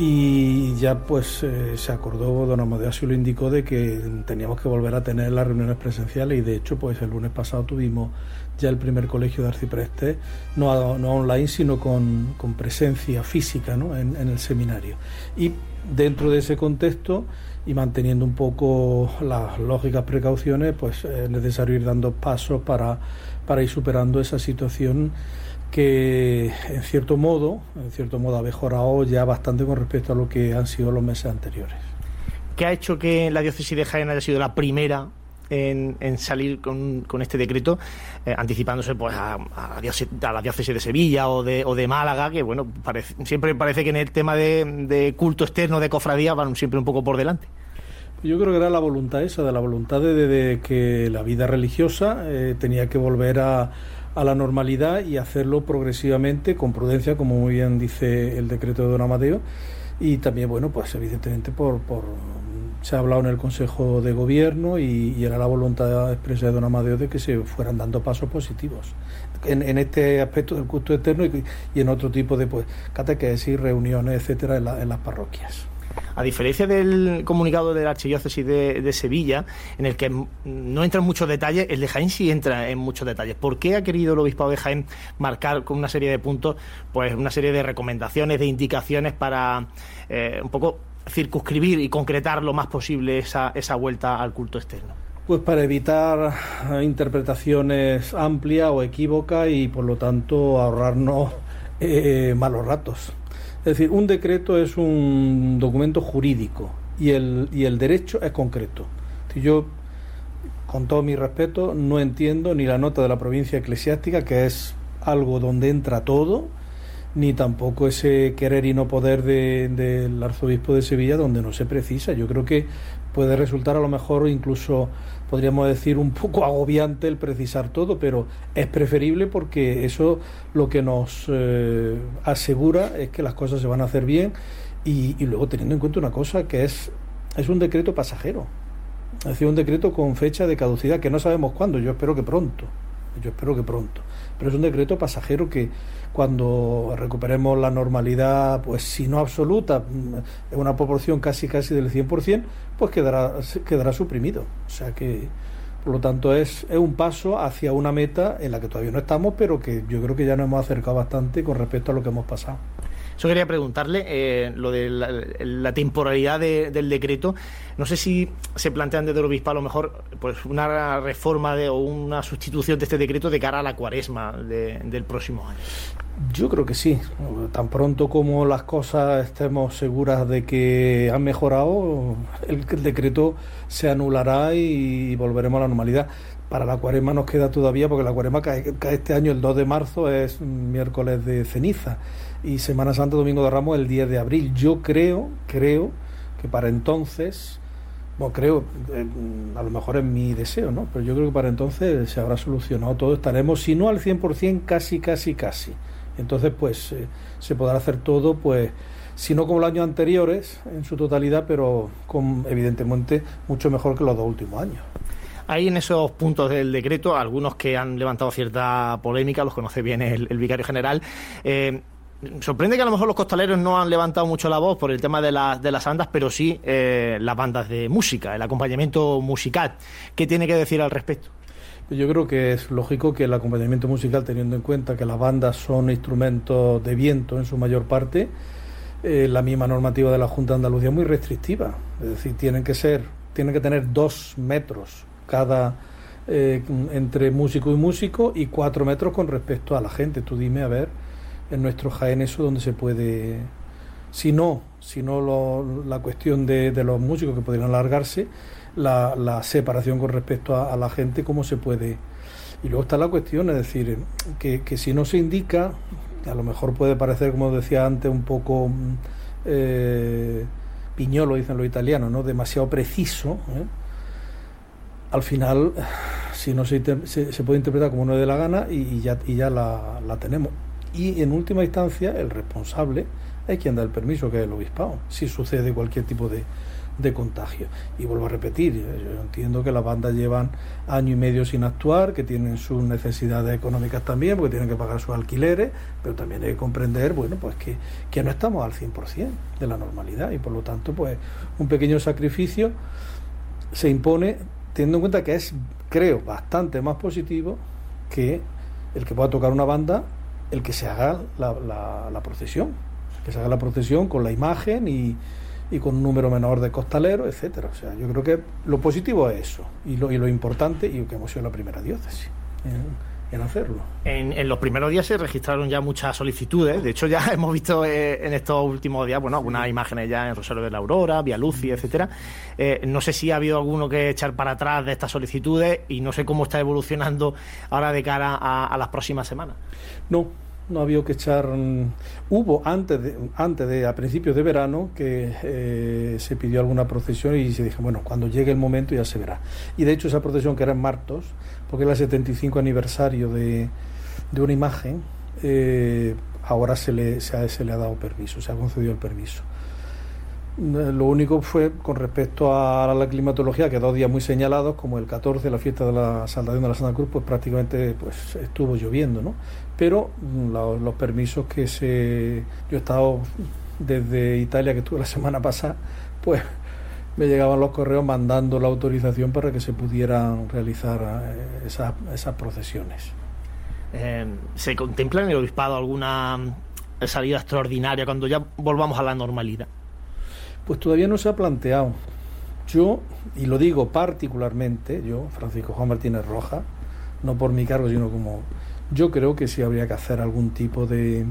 Speaker 10: y ya pues eh, se acordó, don Amadeo así lo indicó, de que teníamos que volver a tener las reuniones presenciales y de hecho pues el lunes pasado tuvimos ya el primer colegio de arcipreste, no, no online, sino con, presencia física ¿no? en, el seminario. Y dentro de ese contexto y manteniendo un poco las lógicas precauciones, pues es necesario ir dando pasos para, para ir superando esa situación que en cierto modo, en cierto modo ha mejorado ya bastante con respecto a lo que han sido los meses anteriores.
Speaker 1: ¿Qué ha hecho que la diócesis de Jaén haya sido la primera en, salir con, este decreto, eh, anticipándose pues a, la diócesis, de Sevilla o de, o de Málaga, que bueno, siempre parece que en el tema de, culto externo, de cofradía, van siempre un poco por delante.
Speaker 10: Yo creo que era la voluntad esa, de la voluntad de, que la vida religiosa eh, tenía que volver a, a la normalidad y hacerlo progresivamente, con prudencia, como muy bien dice el decreto de Don Amadeo, y también, bueno, pues evidentemente por, por se ha hablado en el Consejo de Gobierno y, era la voluntad expresa de don Amadeo de que se fueran dando pasos positivos en, este aspecto del culto eterno y, en otro tipo de pues, catequesis, reuniones, etcétera, en, las parroquias.
Speaker 1: A diferencia del comunicado de la Archidiócesis de, Sevilla, en el que no entra en muchos detalles, el de Jaén sí entra en muchos detalles. ¿Por qué ha querido el obispado de Jaén marcar con una serie de puntos, pues una serie de recomendaciones, de indicaciones para eh, un poco circunscribir y concretar lo más posible esa, esa vuelta al culto externo?
Speaker 10: Pues para evitar interpretaciones amplias o equívocas y por lo tanto ahorrarnos eh, malos ratos. Es decir, un decreto es un documento jurídico y el, y el derecho es concreto. Si yo, con todo mi respeto, no entiendo ni la nota de la provincia eclesiástica, que es algo donde entra todo, ni tampoco ese querer y no poder del arzobispo de Sevilla donde no se precisa. Yo creo que puede resultar a lo mejor incluso, podríamos decir, un poco agobiante el precisar todo, pero es preferible porque eso lo que nos eh, asegura es que las cosas se van a hacer bien y, luego teniendo en cuenta una cosa que es, es un decreto pasajero. Es decir, un decreto con fecha de caducidad que no sabemos cuándo, yo espero que pronto. Yo espero que pronto. Pero es un decreto pasajero que cuando recuperemos la normalidad, pues si no absoluta, mm, en una proporción casi casi del 100%, pues quedará, quedará suprimido. O sea que, por lo tanto, es, es un paso hacia una meta en la que todavía no estamos, pero que yo creo que ya nos hemos acercado bastante con respecto a lo que hemos pasado.
Speaker 1: Eso quería preguntarle, eh, lo de la, temporalidad del decreto. No sé si se plantean desde el obispo a lo mejor pues una reforma de, o una sustitución de este decreto de cara a la cuaresma del próximo año.
Speaker 10: Yo creo que sí. Tan pronto como las cosas estemos seguras de que han mejorado, el, decreto se anulará y, volveremos a la normalidad. Para la cuaresma nos queda todavía, porque la cuaresma cae, este año el 2 de marzo, es miércoles de ceniza, y Semana Santa, Domingo de Ramos, el 10 de abril. Yo creo, creo que para entonces, bueno, creo, a lo mejor es mi deseo, ¿no? Pero yo creo que para entonces se habrá solucionado todo, estaremos, si no al 100%, casi, casi, casi. Entonces, pues eh, se podrá hacer todo, pues, si no como los años anteriores en su totalidad, pero con, evidentemente mucho mejor que los dos últimos años.
Speaker 1: Hay en esos puntos del decreto algunos que han levantado cierta polémica, los conoce bien el, vicario general. Eh, sorprende que a lo mejor los costaleros no han levantado mucho la voz por el tema de, de las andas, pero sí eh, las bandas de música, el acompañamiento musical. ¿Qué tiene que decir al respecto?
Speaker 10: Yo creo que es lógico que el acompañamiento musical, teniendo en cuenta que las bandas son instrumentos de viento en su mayor parte, eh, la misma normativa de la Junta de Andalucía es muy restrictiva. Es decir, tienen que ser, tienen que tener dos metros cada eh, entre músico y músico y cuatro metros con respecto a la gente. Tú dime a ver en nuestro Jaén eso donde se puede, si no, si no la cuestión de, de los músicos que podrían alargarse la, separación con respecto a, la gente, cómo se puede. Y luego está la cuestión, es decir, que, si no se indica, a lo mejor puede parecer, como decía antes, un poco eh, piñolo, dicen los italianos, ¿no? demasiado preciso. ¿eh? Al final, si no se, se, puede interpretar como uno de la gana y, ya, y ya la, la tenemos. Y en última instancia, el responsable es quien da el permiso, que es el obispado, si sucede cualquier tipo de, de contagio. Y vuelvo a repetir, yo entiendo que las bandas llevan año y medio sin actuar, que tienen sus necesidades económicas también, porque tienen que pagar sus alquileres, pero también hay que comprender, bueno, pues que, que no estamos al 100% de la normalidad y por lo tanto, pues un pequeño sacrificio se impone teniendo en cuenta que es, creo, bastante más positivo que el que pueda tocar una banda, el que se haga la, la, procesión, que se haga la procesión con la imagen y, y con un número menor de costaleros, etcétera. O sea, yo creo que lo positivo es eso y lo, y lo importante y que hemos sido la primera diócesis en, hacerlo.
Speaker 1: En, los primeros días se registraron ya muchas solicitudes. De hecho, ya hemos visto eh, en estos últimos días, bueno, algunas imágenes ya en Rosario de la Aurora, Vía Luci, etcétera. Eh, no sé si ha habido alguno que echar para atrás de estas solicitudes y no sé cómo está evolucionando ahora de cara a, a las próximas semanas.
Speaker 10: No, no había que echar. Mm, hubo antes de, antes de a principios de verano que eh, se pidió alguna procesión y se dijo, bueno, cuando llegue el momento ya se verá. Y de hecho esa procesión que era en Martos, porque era el 75 aniversario de, de una imagen, eh, ahora se le, se, se le ha dado permiso, se ha concedido el permiso. Eh, lo único fue con respecto a la climatología, que dos días muy señalados, como el 14, la fiesta de la Saldación de la Santa Cruz, pues prácticamente pues, estuvo lloviendo, ¿no? Pero mm, los permisos que se... Yo he estado desde Italia, que estuve la semana pasada, pues me llegaban los correos mandando la autorización para que se pudieran realizar eh, esas, esas procesiones.
Speaker 1: Eh, ¿Se contempla en el obispado alguna salida extraordinaria cuando ya volvamos a la normalidad?
Speaker 10: Pues todavía no se ha planteado. Yo, y lo digo particularmente, yo, Francisco Juan Martínez Roja, no por mi cargo, sino como yo creo que sí habría que hacer algún tipo de...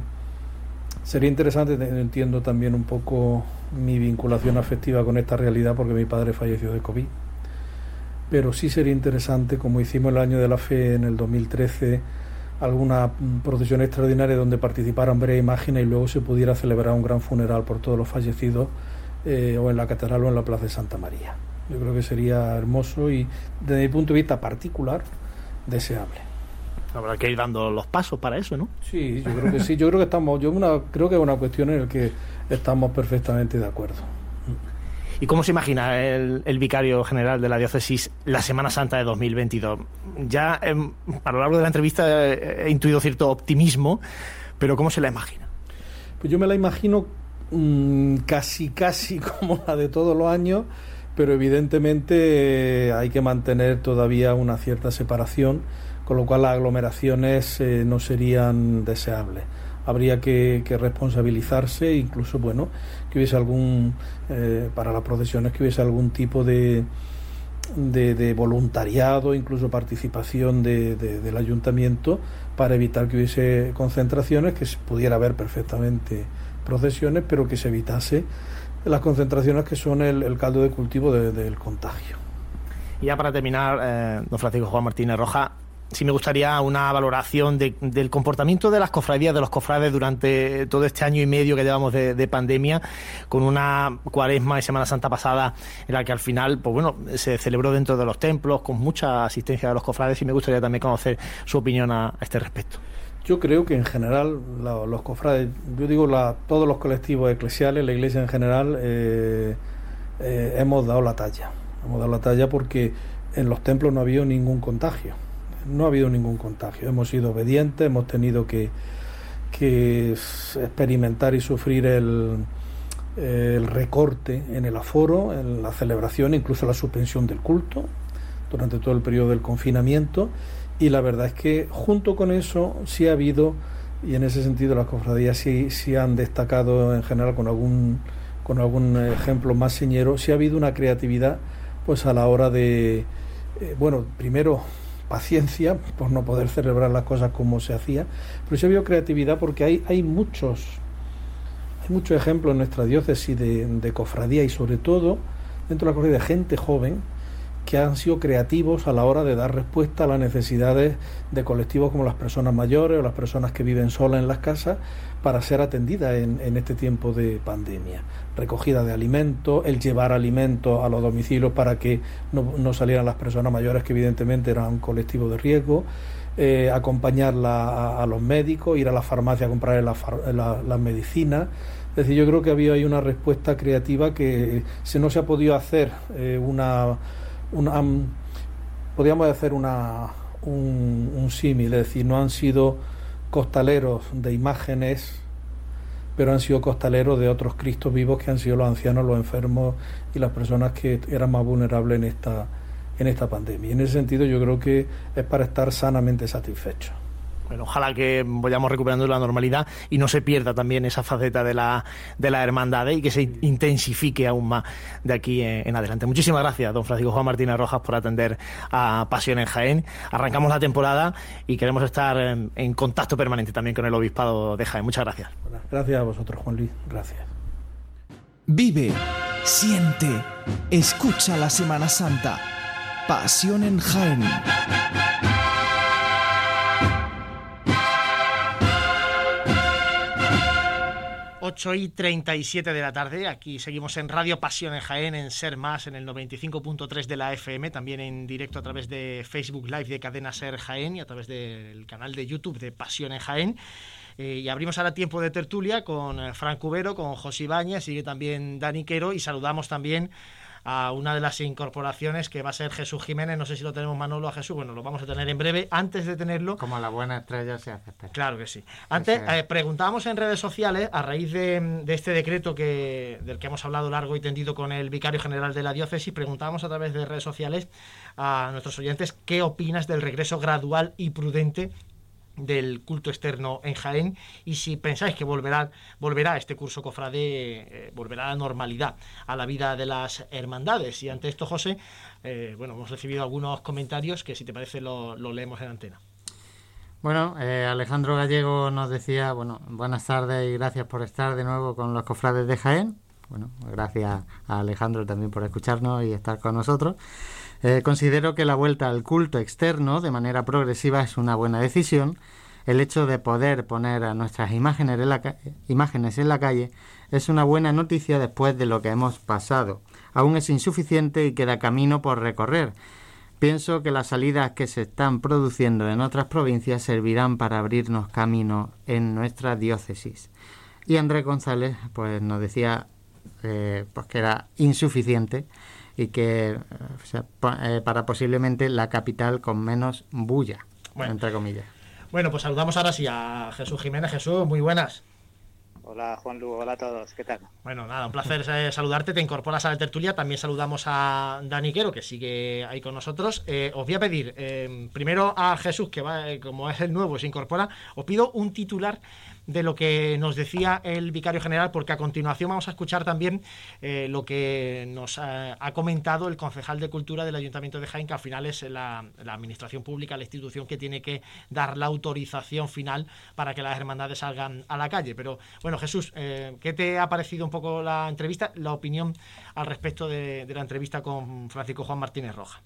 Speaker 10: Sería interesante, entiendo también un poco mi vinculación afectiva con esta realidad porque mi padre falleció de COVID. Pero sí sería interesante, como hicimos el año de la fe en el 2013, alguna procesión extraordinaria donde participaran varias imágenes y luego se pudiera celebrar un gran funeral por todos los fallecidos eh, o en la catedral o en la plaza de Santa María. Yo creo que sería hermoso y desde mi punto de vista particular deseable.
Speaker 1: Habrá que ir dando los pasos para eso, ¿no?
Speaker 10: Sí, yo creo que sí. Yo creo que estamos, yo una, creo que es una cuestión en la que estamos perfectamente de acuerdo.
Speaker 1: ¿Y cómo se imagina el, vicario general de la diócesis la Semana Santa de 2022? Ya em, a lo largo de la entrevista he intuido cierto optimismo, pero ¿cómo se la imagina?
Speaker 10: Pues yo me la imagino Mm, casi, casi como la de todos los años, pero evidentemente eh, hay que mantener todavía una cierta separación, con lo cual las aglomeraciones eh, no serían deseables. habría que, responsabilizarse, incluso, bueno, que hubiese algún, eh, para las procesiones, que hubiese algún tipo de, de, voluntariado, incluso participación del ayuntamiento para evitar que hubiese concentraciones, que pudiera haber perfectamente procesiones, pero que se evitase las concentraciones que son el, caldo de cultivo del contagio.
Speaker 1: Y ya para terminar, eh, don Francisco Juan Martínez Roja, sí me gustaría una valoración del comportamiento de las cofradías, de los cofrades durante todo este año y medio que llevamos de, pandemia, con una cuaresma y Semana Santa pasada en la que al final, pues bueno, se celebró dentro de los templos con mucha asistencia de los cofrades y me gustaría también conocer su opinión a, este respecto.
Speaker 10: Yo creo que en general los cofrades, yo digo la, todos los colectivos eclesiales, la iglesia en general, eh, eh, hemos dado la talla. Hemos dado la talla porque en los templos no ha habido ningún contagio no ha habido ningún contagio. Hemos sido obedientes, hemos tenido que, experimentar y sufrir el, recorte en el aforo, en la celebración, incluso la suspensión del culto durante todo el periodo del confinamiento. Y la verdad es que junto con eso sí ha habido, y en ese sentido las cofradías sí, sí han destacado en general con algún, con algún ejemplo más señero, sí ha habido una creatividad pues a la hora de, eh, bueno, primero paciencia por no poder celebrar las cosas como se hacía, pero se vio creatividad porque hay, hay muchos hay muchos ejemplos en nuestra diócesis de, de cofradía y sobre todo dentro de la cofradía de gente joven que han sido creativos a la hora de dar respuesta a las necesidades de colectivos como las personas mayores o las personas que viven solas en las casas para ser atendidas en, en este tiempo de pandemia. Recogida de alimentos, el llevar alimentos a los domicilios para que no, salieran las personas mayores que evidentemente eran un colectivo de riesgo, eh, acompañarla a, los médicos, ir a la farmacia a comprar las la, medicinas. Es decir, yo creo que había ahí una respuesta creativa que si no se ha podido hacer eh, una podríamos hacer una, un, un símil, es decir, no han sido costaleros de imágenes, pero han sido costaleros de otros Cristos vivos que han sido los ancianos, los enfermos y las personas que eran más vulnerables en esta, en esta pandemia. En ese sentido yo creo que es para estar sanamente satisfechos.
Speaker 1: Bueno, ojalá que vayamos recuperando la normalidad y no se pierda también esa faceta de la, de la hermandad ¿eh? y que se intensifique aún más de aquí en, adelante. Muchísimas gracias, don Francisco Juan Martínez Rojas, por atender a Pasión en Jaén. Arrancamos la temporada y queremos estar en, contacto permanente también con el Obispado de Jaén. Muchas gracias.
Speaker 10: Gracias a vosotros, Juan Luis. Gracias.
Speaker 9: Vive, siente, escucha la Semana Santa. Pasión en Jaén.
Speaker 1: 8 y 37 de la tarde. Aquí seguimos en Radio Pasión en Jaén, en Ser Más, en el 95.3 de la FM, también en directo a través de Facebook Live de Cadena Ser Jaén y a través del canal de YouTube de Pasión en Jaén. Eh, y abrimos ahora tiempo de tertulia con eh, Frank Cubero, con José Ibañez, sigue también Dani Quero y saludamos también a una de las incorporaciones que va a ser Jesús Jiménez. No sé si lo tenemos Manolo a Jesús, bueno, lo vamos a tener en breve. Antes de tenerlo.
Speaker 2: Como la buena estrella se hace
Speaker 1: Claro que sí. Antes, eh, preguntábamos en redes sociales, a raíz de, este decreto que, del que hemos hablado largo y tendido con el vicario general de la diócesis, preguntábamos a través de redes sociales a nuestros oyentes qué opinas del regreso gradual y prudente del culto externo en Jaén y si pensáis que volverá, volverá este curso cofrade, eh, volverá a la normalidad, a la vida de las hermandades. Y ante esto, José, eh, bueno, hemos recibido algunos comentarios que si te parece lo, leemos en antena.
Speaker 2: Bueno, eh, Alejandro Gallego nos decía, bueno, buenas tardes y gracias por estar de nuevo con los cofrades de Jaén. Bueno, gracias a Alejandro también por escucharnos y estar con nosotros. Eh, considero que la vuelta al culto externo de manera progresiva es una buena decisión. El hecho de poder poner a nuestras imágenes en, la imágenes en la calle es una buena noticia después de lo que hemos pasado. Aún es insuficiente y queda camino por recorrer. Pienso que las salidas que se están produciendo en otras provincias servirán para abrirnos camino en nuestra diócesis. Y Andrés González pues, nos decía eh, pues que era insuficiente y que eh, para posiblemente la capital con menos bulla, entre comillas.
Speaker 1: Bueno, pues saludamos ahora sí a Jesús Jiménez. Jesús, muy buenas.
Speaker 4: Hola Juan Lugo, hola a todos, ¿qué tal?
Speaker 1: Bueno, nada, un placer eh, saludarte, te incorporas a la tertulia, también saludamos a Dani Quero, que sigue ahí con nosotros. Eh, os voy a pedir, eh, primero a Jesús, que va, como es el nuevo, se incorpora, os pido un titular de lo que nos decía el vicario general, porque a continuación vamos a escuchar también eh, lo que nos ha, comentado el concejal de Cultura del Ayuntamiento de Jaén, que al final es la, la, Administración Pública, la institución que tiene que dar la autorización final para que las hermandades salgan a la calle. Pero bueno, Jesús, eh, ¿qué te ha parecido un poco la entrevista, la opinión al respecto de, de la entrevista con Francisco Juan Martínez Roja?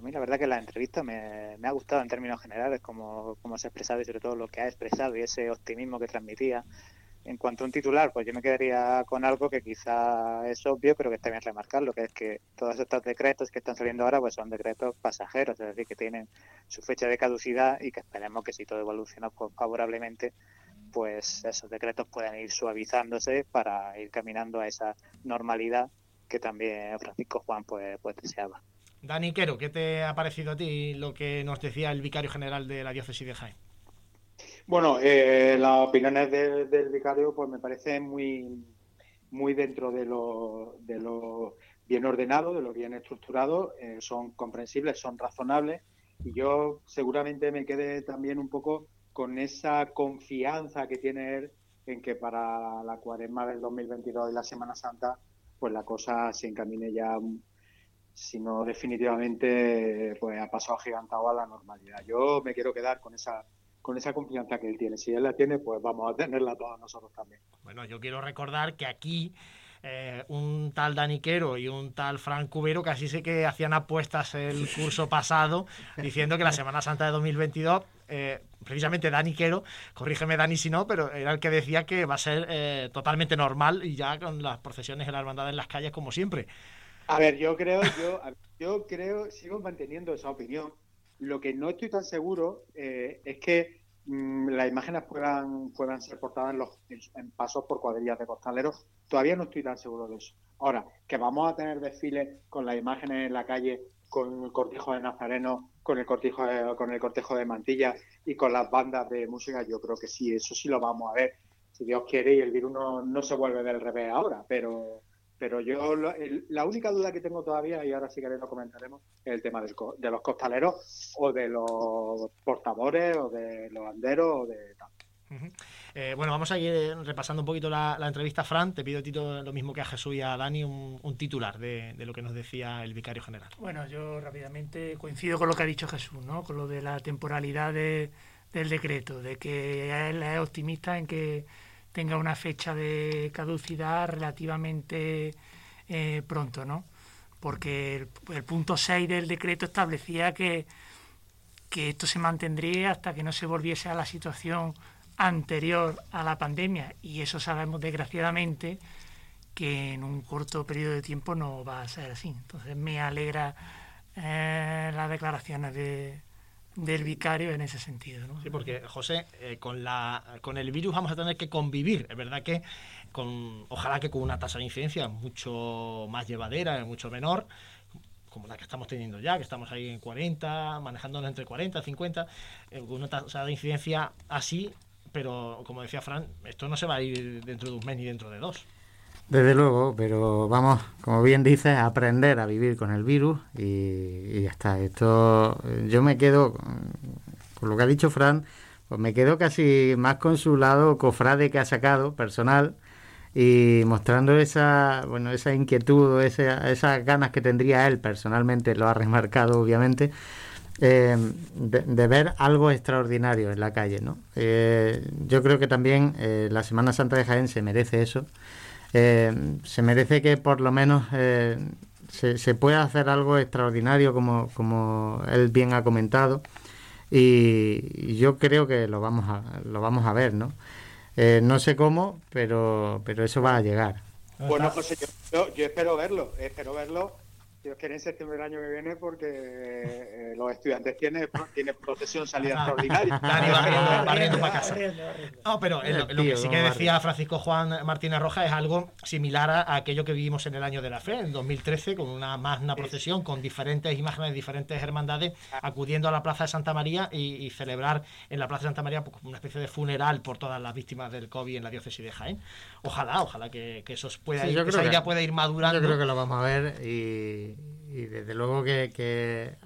Speaker 4: A mí la verdad que la entrevista me, ha gustado en términos generales, como, como se ha expresado y sobre todo lo que ha expresado y ese optimismo que transmitía. En cuanto a un titular, pues yo me quedaría con algo que quizá es obvio, pero que está bien remarcarlo, que es que todos estos decretos que están saliendo ahora pues son decretos pasajeros, es decir, que tienen su fecha de caducidad y que esperemos que si todo evoluciona favorablemente, pues esos decretos puedan ir suavizándose para ir caminando a esa normalidad que también Francisco Juan pues, pues deseaba.
Speaker 1: Dani Quero, ¿qué te ha parecido a ti lo que nos decía el vicario general de la diócesis de Jaén?
Speaker 11: Bueno, eh, las opiniones de, del vicario pues me parecen muy, muy dentro de lo, de lo bien ordenado, de lo bien estructurado, eh, son comprensibles, son razonables y yo seguramente me quedé también un poco con esa confianza que tiene él en que para la cuaresma del 2022 y la Semana Santa pues la cosa se encamine ya sino definitivamente pues ha pasado agigantado a la normalidad. Yo me quiero quedar con esa con esa confianza que él tiene. Si él la tiene, pues vamos a tenerla todos nosotros también.
Speaker 1: Bueno, yo quiero recordar que aquí eh, un tal Daniquero y un tal Frank Cubero casi sé que hacían apuestas el curso pasado diciendo que la Semana Santa de 2022 eh, precisamente Dani Quero, corrígeme Dani si no, pero era el que decía que va a ser eh, totalmente normal y ya con las procesiones de la hermandad en las calles como siempre.
Speaker 11: A ver, yo creo, yo, yo creo, sigo manteniendo esa opinión. Lo que no estoy tan seguro eh, es que mmm, las imágenes puedan, puedan ser portadas en, los, en, pasos por cuadrillas de costaleros. Todavía no estoy tan seguro de eso. Ahora, que vamos a tener desfiles con las imágenes en la calle, con el cortijo de Nazareno, con el cortijo de, con el cortejo de Mantilla y con las bandas de música, yo creo que sí, eso sí lo vamos a ver. Si Dios quiere y el virus no, no se vuelve del revés ahora, pero pero yo el, la única duda que tengo todavía, y ahora sí que lo comentaremos, es el tema del, de los costaleros o de los portadores o de los banderos o de tal.
Speaker 1: Uh -huh. eh, bueno, vamos a ir repasando un poquito la, la, entrevista, Fran. Te pido, Tito, lo mismo que a Jesús y a Dani, un, un titular de, de, lo que nos decía el vicario general.
Speaker 3: Bueno, yo rápidamente coincido con lo que ha dicho Jesús, ¿no? con lo de la temporalidad de, del decreto, de que él es optimista en que tenga una fecha de caducidad relativamente eh, pronto, ¿no? Porque el, punto 6 del decreto establecía que, que esto se mantendría hasta que no se volviese a la situación anterior a la pandemia y eso sabemos desgraciadamente que en un corto periodo de tiempo no va a ser así. Entonces me alegra eh, las declaraciones de, del vicario en ese sentido. ¿no?
Speaker 1: Sí, porque José, eh, con, la, con el virus vamos a tener que convivir. Es verdad que con, ojalá que con una tasa de incidencia mucho más llevadera, mucho menor, como la que estamos teniendo ya, que estamos ahí en 40, manejándonos entre 40 y 50, eh, con una tasa de incidencia así, pero como decía Fran, esto no se va a ir dentro de un mes ni dentro de dos.
Speaker 2: Desde luego, pero vamos, como bien dices, a aprender a vivir con el virus y, ya está. Esto, yo me quedo, con lo que ha dicho Fran, pues me quedo casi más con su lado cofrade que ha sacado, personal, y mostrando esa, bueno, esa inquietud, esa, esas ganas que tendría él personalmente, lo ha remarcado obviamente, eh, de, de, ver algo extraordinario en la calle, ¿no? Eh, yo creo que también eh, la Semana Santa de Jaén se merece eso. Eh, se merece que por lo menos eh, se, se, pueda hacer algo extraordinario como, como él bien ha comentado y, yo creo que lo vamos a, lo vamos a ver, ¿no? Eh, no sé cómo, pero, pero eso va a llegar.
Speaker 11: Bueno, José, yo, yo espero verlo, espero verlo, Dios quiere en septiembre del año que viene porque eh, los estudiantes tiene, tiene procesión salida extraordinaria.
Speaker 1: No, pero lo, que sí que decía Francisco Juan Martínez Rojas es algo similar a, aquello que vivimos en el año de la fe, en 2013, con una magna procesión, con diferentes imágenes de diferentes hermandades acudiendo a la Plaza de Santa María y, celebrar en la Plaza de Santa María pues, una especie de funeral por todas las víctimas del COVID en la diócesis de Jaén. Ojalá, ojalá que, eso pueda ir, esa idea pueda ir madurando.
Speaker 2: Yo creo que lo vamos a ver y, desde luego que,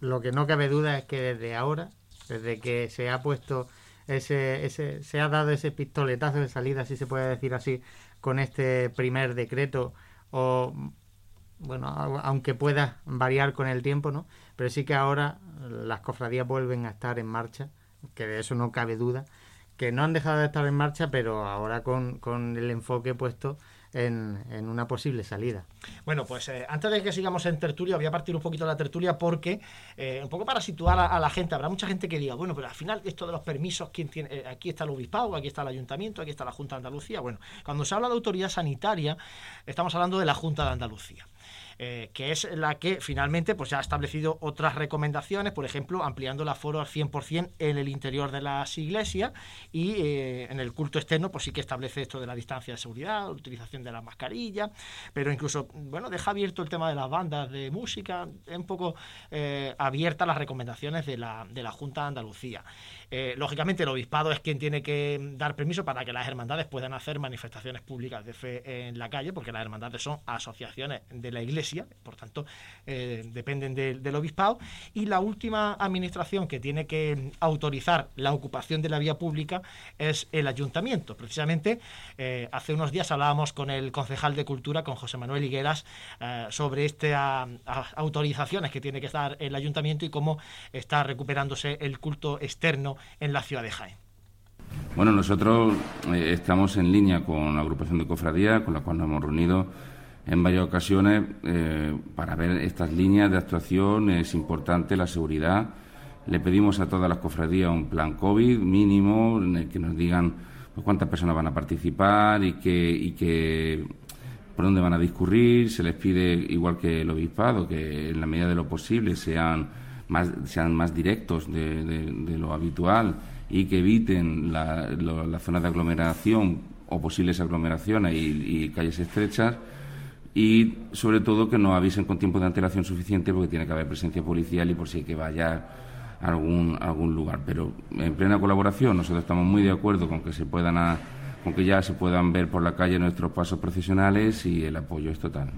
Speaker 2: lo que no cabe duda es que desde ahora, desde que se ha puesto ese, ese, se ha dado ese pistoletazo de salida, si se puede decir así, con este primer decreto, o bueno, aunque pueda variar con el tiempo, ¿no? Pero sí que ahora las cofradías vuelven a estar en marcha, que de eso no cabe duda, que no han dejado de estar en marcha, pero ahora con, con el enfoque puesto en, en, una posible salida.
Speaker 1: Bueno, pues eh, antes de que sigamos en tertulia, voy a partir un poquito de la tertulia porque, eh, un poco para situar a, la gente, habrá mucha gente que diga, bueno, pero al final esto de los permisos, ¿quién tiene? Eh, aquí está el obispado, aquí está el ayuntamiento, aquí está la Junta de Andalucía. Bueno, cuando se habla de autoridad sanitaria, estamos hablando de la Junta de Andalucía. Eh, que es la que finalmente pues, ha establecido otras recomendaciones, por ejemplo, ampliando el aforo al 100% en el interior de las iglesias y eh, en el culto externo pues sí que establece esto de la distancia de seguridad, utilización de la mascarilla, pero incluso, bueno, deja abierto el tema de las bandas de música, es un poco eh, abierta las recomendaciones de la, de la Junta de Andalucía. Eh, lógicamente, el obispado es quien tiene que dar permiso para que las hermandades puedan hacer manifestaciones públicas de fe en la calle, porque las hermandades son asociaciones de la Iglesia, por tanto, eh, dependen del obispado. Y la última administración que tiene que autorizar la ocupación de la vía pública es el ayuntamiento. Precisamente, eh, hace unos días hablábamos con el concejal de Cultura, con José Manuel Higueras, sobre estas autorizaciones que tiene que dar el ayuntamiento y cómo está recuperándose el culto externo en la ciudad de Jaén.
Speaker 12: Bueno, nosotros eh, estamos en línea con la agrupación de cofradía, con la cual nos hemos reunido en varias ocasiones eh, para ver estas líneas de actuación. Es importante la seguridad. Le pedimos a todas las cofradías un plan COVID mínimo, en el que nos digan pues, cuántas personas van a participar y que, y que por dónde van a discurrir. Se les pide, igual que el obispado, que en la medida de lo posible sean más, sean más directos de, lo habitual y que eviten la, zona de aglomeración o posibles aglomeraciones y, calles estrechas y sobre todo que no avisen con tiempo de antelación suficiente porque tiene que haber presencia policial y por si hay que vaya a algún, algún lugar. Pero en plena colaboración nosotros estamos muy de acuerdo con que se puedan con que ya se puedan ver por la calle nuestros pasos profesionales y el apoyo es total.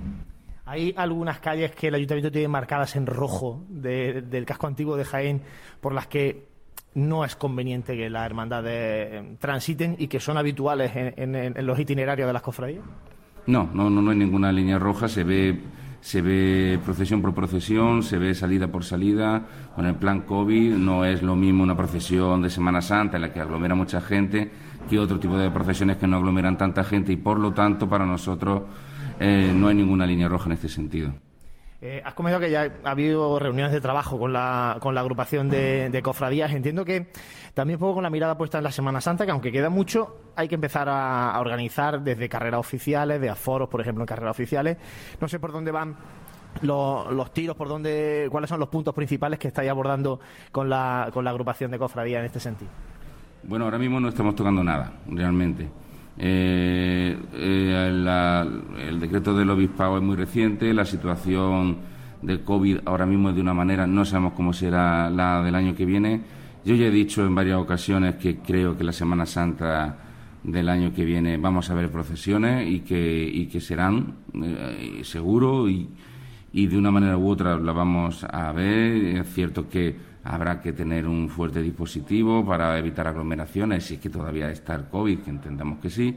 Speaker 1: Hay algunas calles que el ayuntamiento tiene marcadas en rojo del casco antiguo de Jaén por las que no es conveniente que las hermandades eh, transiten y que son habituales en, los itinerarios de las cofradías.
Speaker 12: No, no, no, hay ninguna línea roja, se ve se ve procesión por procesión, se ve salida por salida. Con el plan COVID no es lo mismo una procesión de Semana Santa en la que aglomera mucha gente que otro tipo de procesiones que no aglomeran tanta gente y por lo tanto para nosotros eh, no hay ninguna línea roja en este sentido.
Speaker 1: Eh, has comentado que ya ha habido reuniones de trabajo con la, con la agrupación de, cofradías. Entiendo que también un poco con la mirada puesta en la Semana Santa, que aunque queda mucho, hay que empezar a, organizar desde carreras oficiales, de aforos, por ejemplo, en carreras oficiales. No sé por dónde van los, tiros, por dónde, cuáles son los puntos principales que estáis abordando con la, con la agrupación de cofradías en este sentido.
Speaker 12: Bueno, ahora mismo no estamos tocando nada, realmente. Eh, eh, el decreto del obispado es muy reciente, la situación del COVID ahora mismo es de una manera, no sabemos cómo será la del año que viene. Yo ya he dicho en varias ocasiones que creo que la Semana Santa del año que viene vamos a ver procesiones y que, y que serán, eh, seguro, y, y de una manera u otra la vamos a ver. Es cierto que habrá que tener un fuerte dispositivo para evitar aglomeraciones, si es que todavía está el COVID, que entendamos que sí,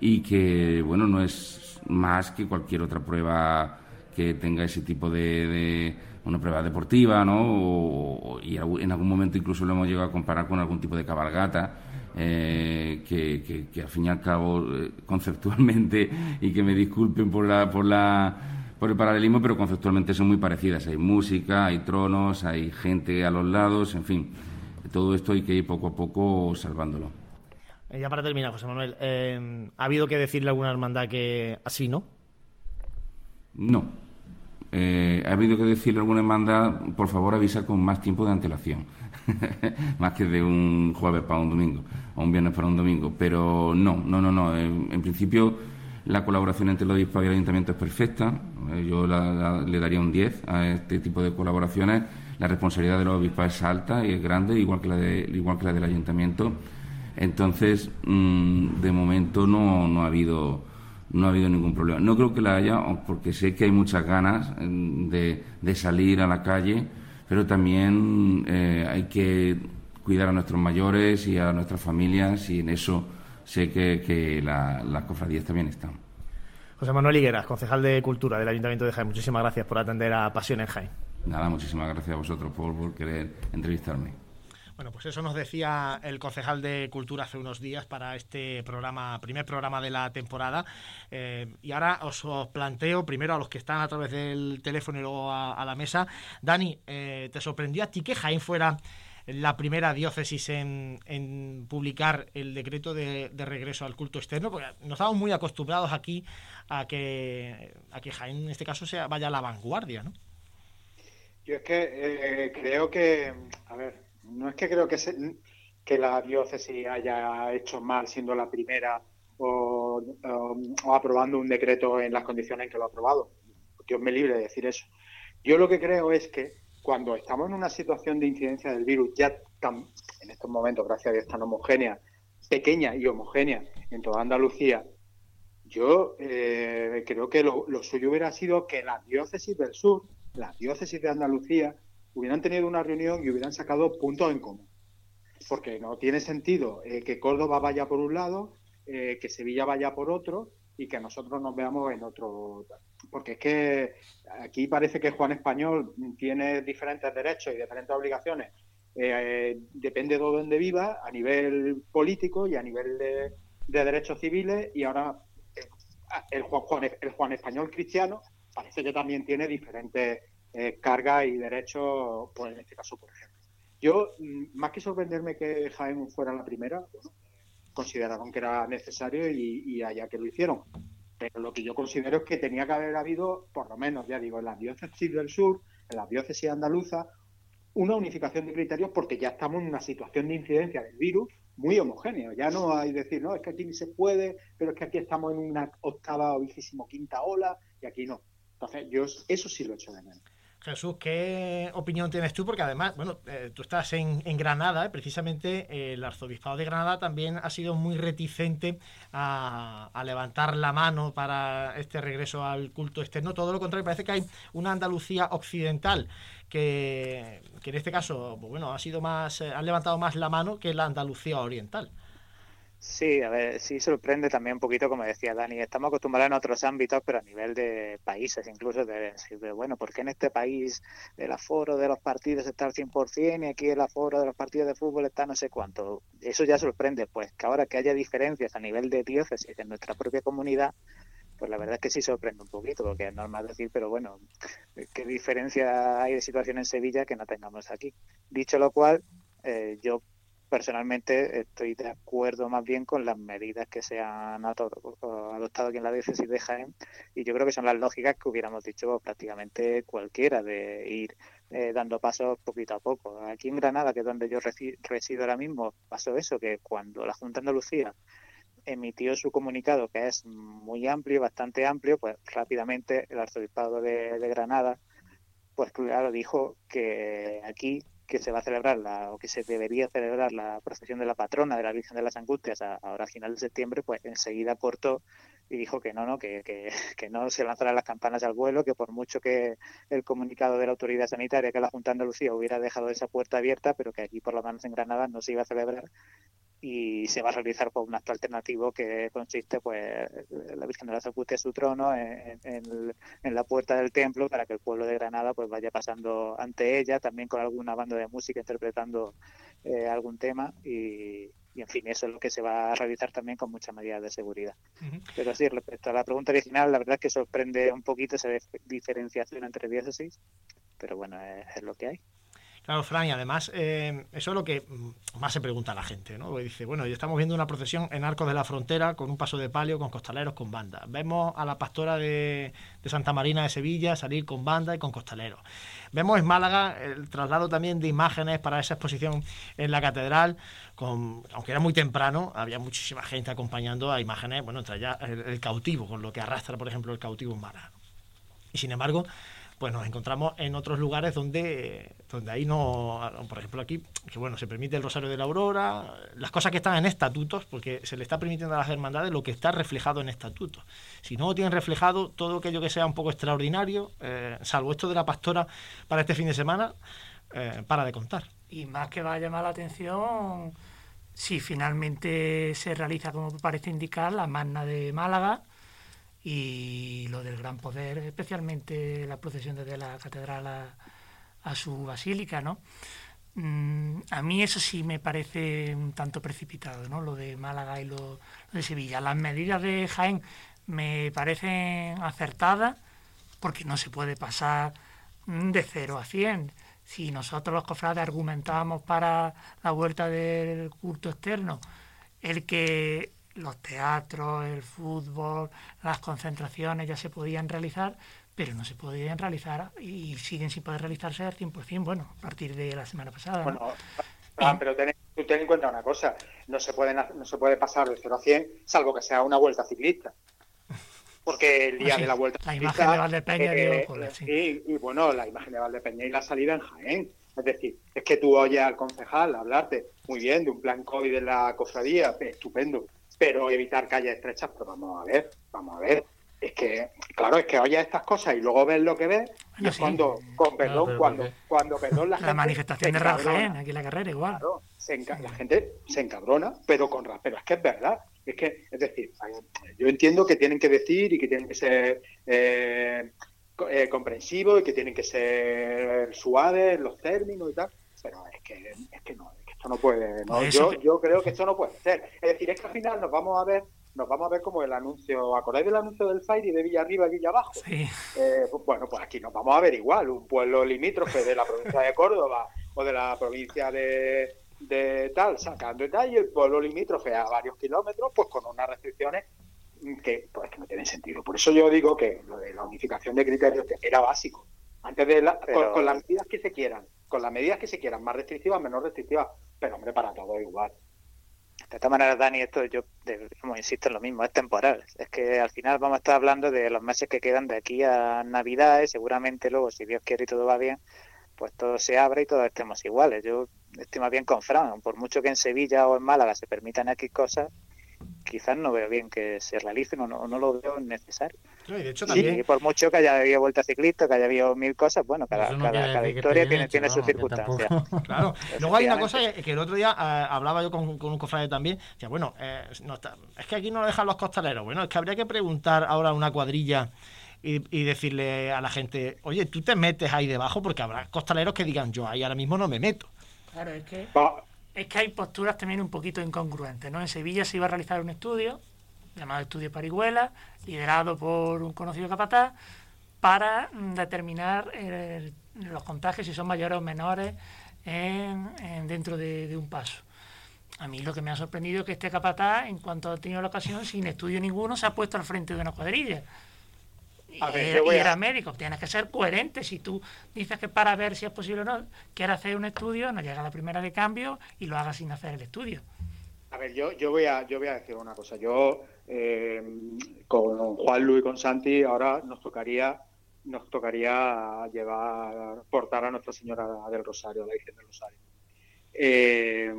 Speaker 12: y que, bueno, no es más que cualquier otra prueba que tenga ese tipo de, una prueba deportiva, ¿no? y en algún momento incluso lo hemos llegado a comparar con algún tipo de cabalgata, eh, que, que, al fin y al cabo, eh, conceptualmente, y que me disculpen por la, por la por el paralelismo, pero conceptualmente son muy parecidas. Hay música, hay tronos, hay gente a los lados, en fin. Todo esto hay que ir poco a poco salvándolo.
Speaker 1: Eh, ya para terminar, José Manuel, eh, ¿ha habido que decirle a alguna hermandad que así no?
Speaker 12: No. eh, ha habido que decirle a alguna hermandad, por favor, avisa con más tiempo de antelación, más que de un jueves para un domingo o un viernes para un domingo. Pero no, no, no, no. En, principio, la colaboración entre los obispos y el ayuntamiento es perfecta. Eh, yo le daría un 10 a este tipo de colaboraciones. La responsabilidad de los obispos es alta y es grande, igual que la, de, igual que la del ayuntamiento. Entonces, mm, de momento no, no ha habido no ha habido ningún problema. No creo que la haya, porque sé que hay muchas ganas de, de salir a la calle, pero también eh, hay que cuidar a nuestros mayores y a nuestras familias y en eso sé que, que las cofradías también están.
Speaker 1: José Manuel Higueras, concejal de Cultura del Ayuntamiento de Jaén, muchísimas gracias por atender a Pasión en Jaén.
Speaker 12: Nada, muchísimas gracias a vosotros por querer entrevistarme.
Speaker 1: Bueno, pues eso nos decía el concejal de Cultura hace unos días para este programa, primer programa de la temporada. Eh, y ahora os, planteo primero a los que están a través del teléfono y luego a, la mesa. Dani, eh, ¿te sorprendió a ti que Jaén fuera la primera diócesis en, publicar el decreto de, regreso al culto externo? Porque nos estamos muy acostumbrados aquí a que, a que Jaén en este caso sea, vaya a la vanguardia, ¿no?
Speaker 11: Yo es que eh, creo que, a ver, no es que creo que, que la diócesis haya hecho mal siendo la primera o, aprobando un decreto en las condiciones en que lo ha aprobado. Dios me libre de decir eso. Yo lo que creo es que cuando estamos en una situación de incidencia del virus ya tan, en estos momentos, gracias a Dios, tan homogénea, pequeña y homogénea en toda Andalucía, yo eh, creo que lo, suyo hubiera sido que la diócesis del sur, la diócesis de Andalucía, hubieran tenido una reunión y hubieran sacado puntos en común. Porque no tiene sentido eh, que Córdoba vaya por un lado, eh, que Sevilla vaya por otro y que nosotros nos veamos en otro. Porque es que aquí parece que Juan Español tiene diferentes derechos y diferentes obligaciones. Eh, depende de dónde viva, a nivel político y a nivel de, derechos civiles, y ahora el Juan, el Juan Español cristiano parece que también tiene diferentes eh, carga y derechos, pues en este caso, por ejemplo. Yo, mm, más que sorprenderme que Jaén fuera la primera, consideraron que era necesario y, allá que lo hicieron. Pero lo que yo considero es que tenía que haber habido, por lo menos, ya digo, en la diócesis del sur, en la diócesis andaluza, una unificación de criterios porque ya estamos en una situación de incidencia del virus muy homogéneo. Ya no hay decir, no, es que aquí ni se puede, pero es que aquí estamos en una octava o vigésimo quinta ola y aquí no. Entonces, yo eso sí lo echo de menos.
Speaker 1: Jesús, ¿qué opinión tienes tú? Porque además, bueno, eh, tú estás en, Granada, precisamente eh, el arzobispado de Granada también ha sido muy reticente a, levantar la mano para este regreso al culto externo. Todo lo contrario, parece que hay una Andalucía occidental que, que en este caso, pues bueno, ha sido más, eh, han levantado más la mano que la Andalucía oriental.
Speaker 13: Sí, a ver, sí sorprende también un poquito, como decía Dani, estamos acostumbrados en otros ámbitos, pero a nivel de países, incluso de decir, bueno, ¿por qué en este país el aforo de los partidos está al 100% y aquí el aforo de los partidos de fútbol está no sé cuánto? Eso ya sorprende, pues que ahora que haya diferencias a nivel de diócesis en nuestra propia comunidad, pues la verdad es que sí sorprende un poquito, porque es normal decir, pero bueno, ¿qué diferencia hay de situación en Sevilla que no tengamos aquí? Dicho lo cual, eh, yo personalmente estoy de acuerdo más bien con las medidas que se han adoptado aquí en la diócesis de Jaén y yo creo que son las lógicas que hubiéramos dicho prácticamente cualquiera de ir eh, dando pasos poquito a poco. Aquí en Granada, que es donde yo resido ahora mismo, pasó eso, que cuando la Junta de Andalucía emitió su comunicado, que es muy amplio, bastante amplio, pues rápidamente el arzobispado de Granada, pues claro, dijo que aquí que se va a celebrar la, o que se debería celebrar la procesión de la patrona de la Virgen de las Angustias ahora a final de septiembre, pues enseguida cortó y dijo que no, no, que, que, que, no se lanzarán las campanas al vuelo, que por mucho que el comunicado de la autoridad sanitaria, que la Junta de Andalucía hubiera dejado esa puerta abierta, pero que aquí por lo menos en Granada no se iba a celebrar y se va a realizar por un acto alternativo que consiste pues la Virgen de la Zacutia su trono en, en, la puerta del templo para que el pueblo de Granada pues vaya pasando ante ella también con alguna banda de música interpretando eh, algún tema y, en fin eso es lo que se va a realizar también con muchas medidas de seguridad. Pero sí respecto a la pregunta original la verdad es que sorprende un poquito esa diferenciación entre diócesis pero bueno es lo que hay
Speaker 1: Claro, Fran, y además, eh, eso es lo que más se pregunta a la gente, ¿no? Porque dice, bueno, ya estamos viendo una procesión en Arcos de la Frontera con un paso de palio, con costaleros, con banda. Vemos a la pastora de, Santa Marina de Sevilla salir con banda y con costaleros. Vemos en Málaga el traslado también de imágenes para esa exposición en la catedral, aunque era muy temprano, había muchísima gente acompañando a imágenes, bueno, entre allá el, cautivo, con lo que arrastra, por ejemplo, el cautivo en Málaga. Y sin embargo, pues nos encontramos en otros lugares donde, donde ahí no, por ejemplo aquí, que bueno, se permite el Rosario de la Aurora, las cosas que están en estatutos, porque se le está permitiendo a las hermandades lo que está reflejado en estatutos. Si no tienen reflejado todo aquello que sea un poco extraordinario, eh, salvo esto de la pastora para este fin de semana, eh, para de contar.
Speaker 3: Y más que va a llamar la atención, si finalmente se realiza, como parece indicar, la magna de Málaga, y lo del gran poder, especialmente la procesión desde la catedral a, su basílica, ¿no? Mm, a mí eso sí me parece un tanto precipitado, ¿no? Lo de Málaga y lo, de Sevilla. Las medidas de Jaén me parecen acertadas porque no se puede pasar de 0 a 100. Si nosotros los cofrades argumentábamos para la vuelta del culto externo el que los teatros, el fútbol, las concentraciones ya se podían realizar, pero no se podían realizar y siguen sin poder realizarse al 100%, bueno, a partir de la semana pasada.
Speaker 11: Bueno, ah, pero ten, ten, en cuenta una cosa, no se, pueden, no se puede pasar de 0 a 100 salvo que sea una vuelta ciclista. Porque el día ah, de la vuelta
Speaker 3: la imagen de Valdepeña
Speaker 11: eh, sí. y, bueno, la imagen de Valdepeña y la salida en Jaén. Es decir, es que tú oyes al concejal hablarte muy bien de un plan COVID de la cofradía, estupendo, pero evitar calles estrechas, pero vamos a ver, vamos a ver. Es que, claro, es que oyes estas cosas y luego ves lo que ves, y es cuando, con perdón, cuando, cuando, perdón,
Speaker 3: la, la manifestación de Rafael, aquí en la carrera igual.
Speaker 11: la gente se encabrona, pero con pero es que es verdad. Es que, es decir, yo entiendo que tienen que decir y que tienen que ser eh, eh, comprensivos y que tienen que ser suaves los términos y tal, pero es que, es que no, esto no puede, yo, yo creo que esto no puede ser. Es decir, es que al final nos vamos a ver nos vamos a ver como el anuncio, ¿acordáis del anuncio del y de Villarriba y Villabajo?
Speaker 3: Sí.
Speaker 11: Eh, pues, bueno, pues aquí nos vamos a ver igual, un pueblo limítrofe de la provincia de Córdoba o de la provincia de, de tal, sacando y el pueblo limítrofe a varios kilómetros, pues con unas restricciones que, pues, que no tienen sentido. Por eso yo digo que lo de la unificación de criterios era básico. Antes de la, con, las medidas que se quieran, con las medidas que se quieran, más restrictivas, menos restrictivas, pero hombre, para todo igual.
Speaker 13: De todas maneras, Dani, esto yo como insisto en lo mismo, es temporal. Es que al final vamos a estar hablando de los meses que quedan de aquí a Navidad y seguramente luego, si Dios quiere y todo va bien, pues todo se abre y todos estemos iguales. Yo estoy más bien con Fran, por mucho que en Sevilla o en Málaga se permitan aquí cosas, quizás no veo bien que se realicen o no, no lo veo necesario. y por mucho que haya habido vuelta ciclista, que haya habido mil cosas, bueno, cada, cada, historia tiene, tiene sus circunstancias.
Speaker 1: Claro, luego hay una cosa que el otro día eh, hablaba yo con, un cofrade también, que bueno, eh, no está, es que aquí no lo dejan los costaleros, bueno, es que habría que preguntar ahora a una cuadrilla y, y, decirle a la gente, oye, tú te metes ahí debajo porque habrá costaleros que digan, yo ahí ahora mismo no me meto.
Speaker 3: Claro, es que es que hay posturas también un poquito incongruentes. ¿no? En Sevilla se iba a realizar un estudio, llamado Estudio Parihuela, liderado por un conocido capataz, para determinar los contagios, si son mayores o menores, en, dentro de, un paso. A mí lo que me ha sorprendido es que este capataz, en cuanto ha tenido la ocasión, sin estudio ninguno, se ha puesto al frente de una cuadrilla y, era médico, tienes que ser coherente. Si tú dices que para ver si es posible o no, quieres hacer un estudio, no llega a la primera de cambio y lo hagas sin hacer el estudio.
Speaker 11: A ver, yo, yo, voy, a, yo voy a decir una cosa. Yo, eh, con Juan Luis y con Santi, ahora nos tocaría nos tocaría llevar, portar a Nuestra Señora del Rosario, la Virgen del Rosario. Eh,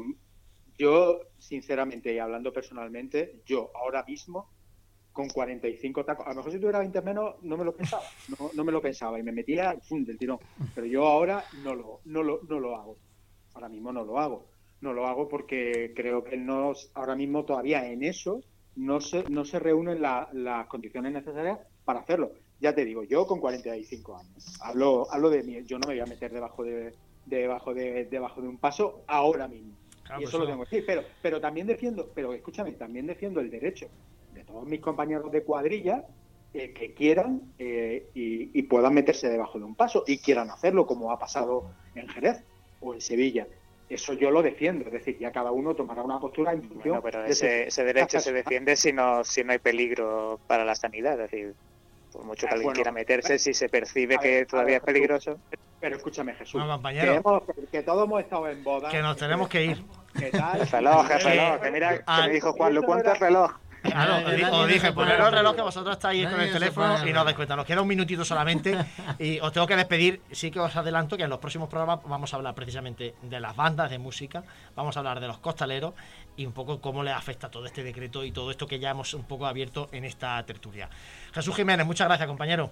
Speaker 11: yo, sinceramente y hablando personalmente, yo ahora mismo con 45 tacos. A lo mejor si tuviera 20 menos no me lo pensaba, no, me lo pensaba y me metía ¡fum! del tirón. Pero yo ahora no lo, no, lo, no lo hago. Ahora mismo no lo hago. No lo hago porque creo que no, ahora mismo todavía en eso no se, no se reúnen las condiciones necesarias para hacerlo. Ya te digo, yo con 45 años, hablo, hablo de mí, yo no me voy a meter debajo de, debajo de, debajo de un paso ahora mismo. y pues eso lo tengo que decir. Pero, pero también defiendo, pero escúchame, también defiendo el derecho todos mis compañeros de cuadrilla eh, que quieran eh, y, puedan meterse debajo de un paso y quieran hacerlo como ha pasado en Jerez. o en Sevilla. Eso yo lo defiendo, es decir, ya cada uno tomará una postura en función.
Speaker 13: Bueno, pero ese, ese derecho se defiende si no, si no hay peligro para la sanidad, es decir, por mucho que alguien
Speaker 11: bueno,
Speaker 13: quiera meterse, si se percibe que todavía
Speaker 11: ver,
Speaker 13: es peligroso.
Speaker 11: Pero escúchame, Jesús.
Speaker 1: No, compañero.
Speaker 11: Que, hemos- que todos hemos estado en boda.
Speaker 1: Que nos tenemos que ir.
Speaker 11: ¿Qué tal?
Speaker 13: El reloj, el reloj, que mira, que
Speaker 1: Ah,
Speaker 13: me dijo Juan, lo cuenta el reloj.
Speaker 1: Claro, os, di- os dije, poneros el reloj que vosotros estáis con el teléfono y no
Speaker 2: reloj.
Speaker 1: os dais cuenta. Nos queda un minutito solamente y os tengo que despedir. Sí que os adelanto que en los próximos programas vamos a hablar precisamente de las bandas de música, vamos a hablar de los costaleros y un poco cómo les afecta todo este decreto y todo esto que ya hemos un poco abierto en esta tertulia. Jesús Jiménez, muchas gracias, compañero.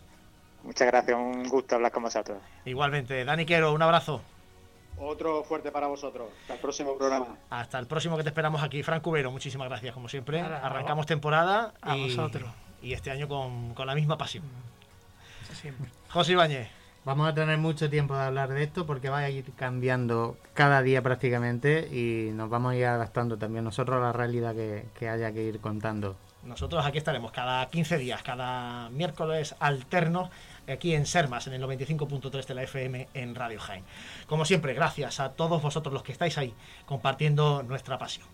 Speaker 13: Muchas gracias, un gusto hablar con vosotros.
Speaker 1: Igualmente, Dani Quero, un abrazo.
Speaker 11: Otro fuerte para vosotros. Hasta el próximo programa.
Speaker 1: Hasta el próximo que te esperamos aquí. Frank Cubero, muchísimas gracias, como siempre.
Speaker 3: Nada,
Speaker 1: Arrancamos temporada
Speaker 3: a
Speaker 1: y,
Speaker 3: vosotros.
Speaker 1: y este año con, con la misma pasión.
Speaker 3: Siempre.
Speaker 1: José Ibáñez.
Speaker 2: Vamos a tener mucho tiempo de hablar de esto porque va a ir cambiando cada día prácticamente y nos vamos a ir adaptando también nosotros a la realidad que, que haya que ir contando.
Speaker 1: Nosotros aquí estaremos cada 15 días, cada miércoles alternos, aquí en Sermas, en el 95.3 de la FM en Radio Jaén. Como siempre, gracias a todos vosotros los que estáis ahí compartiendo nuestra pasión.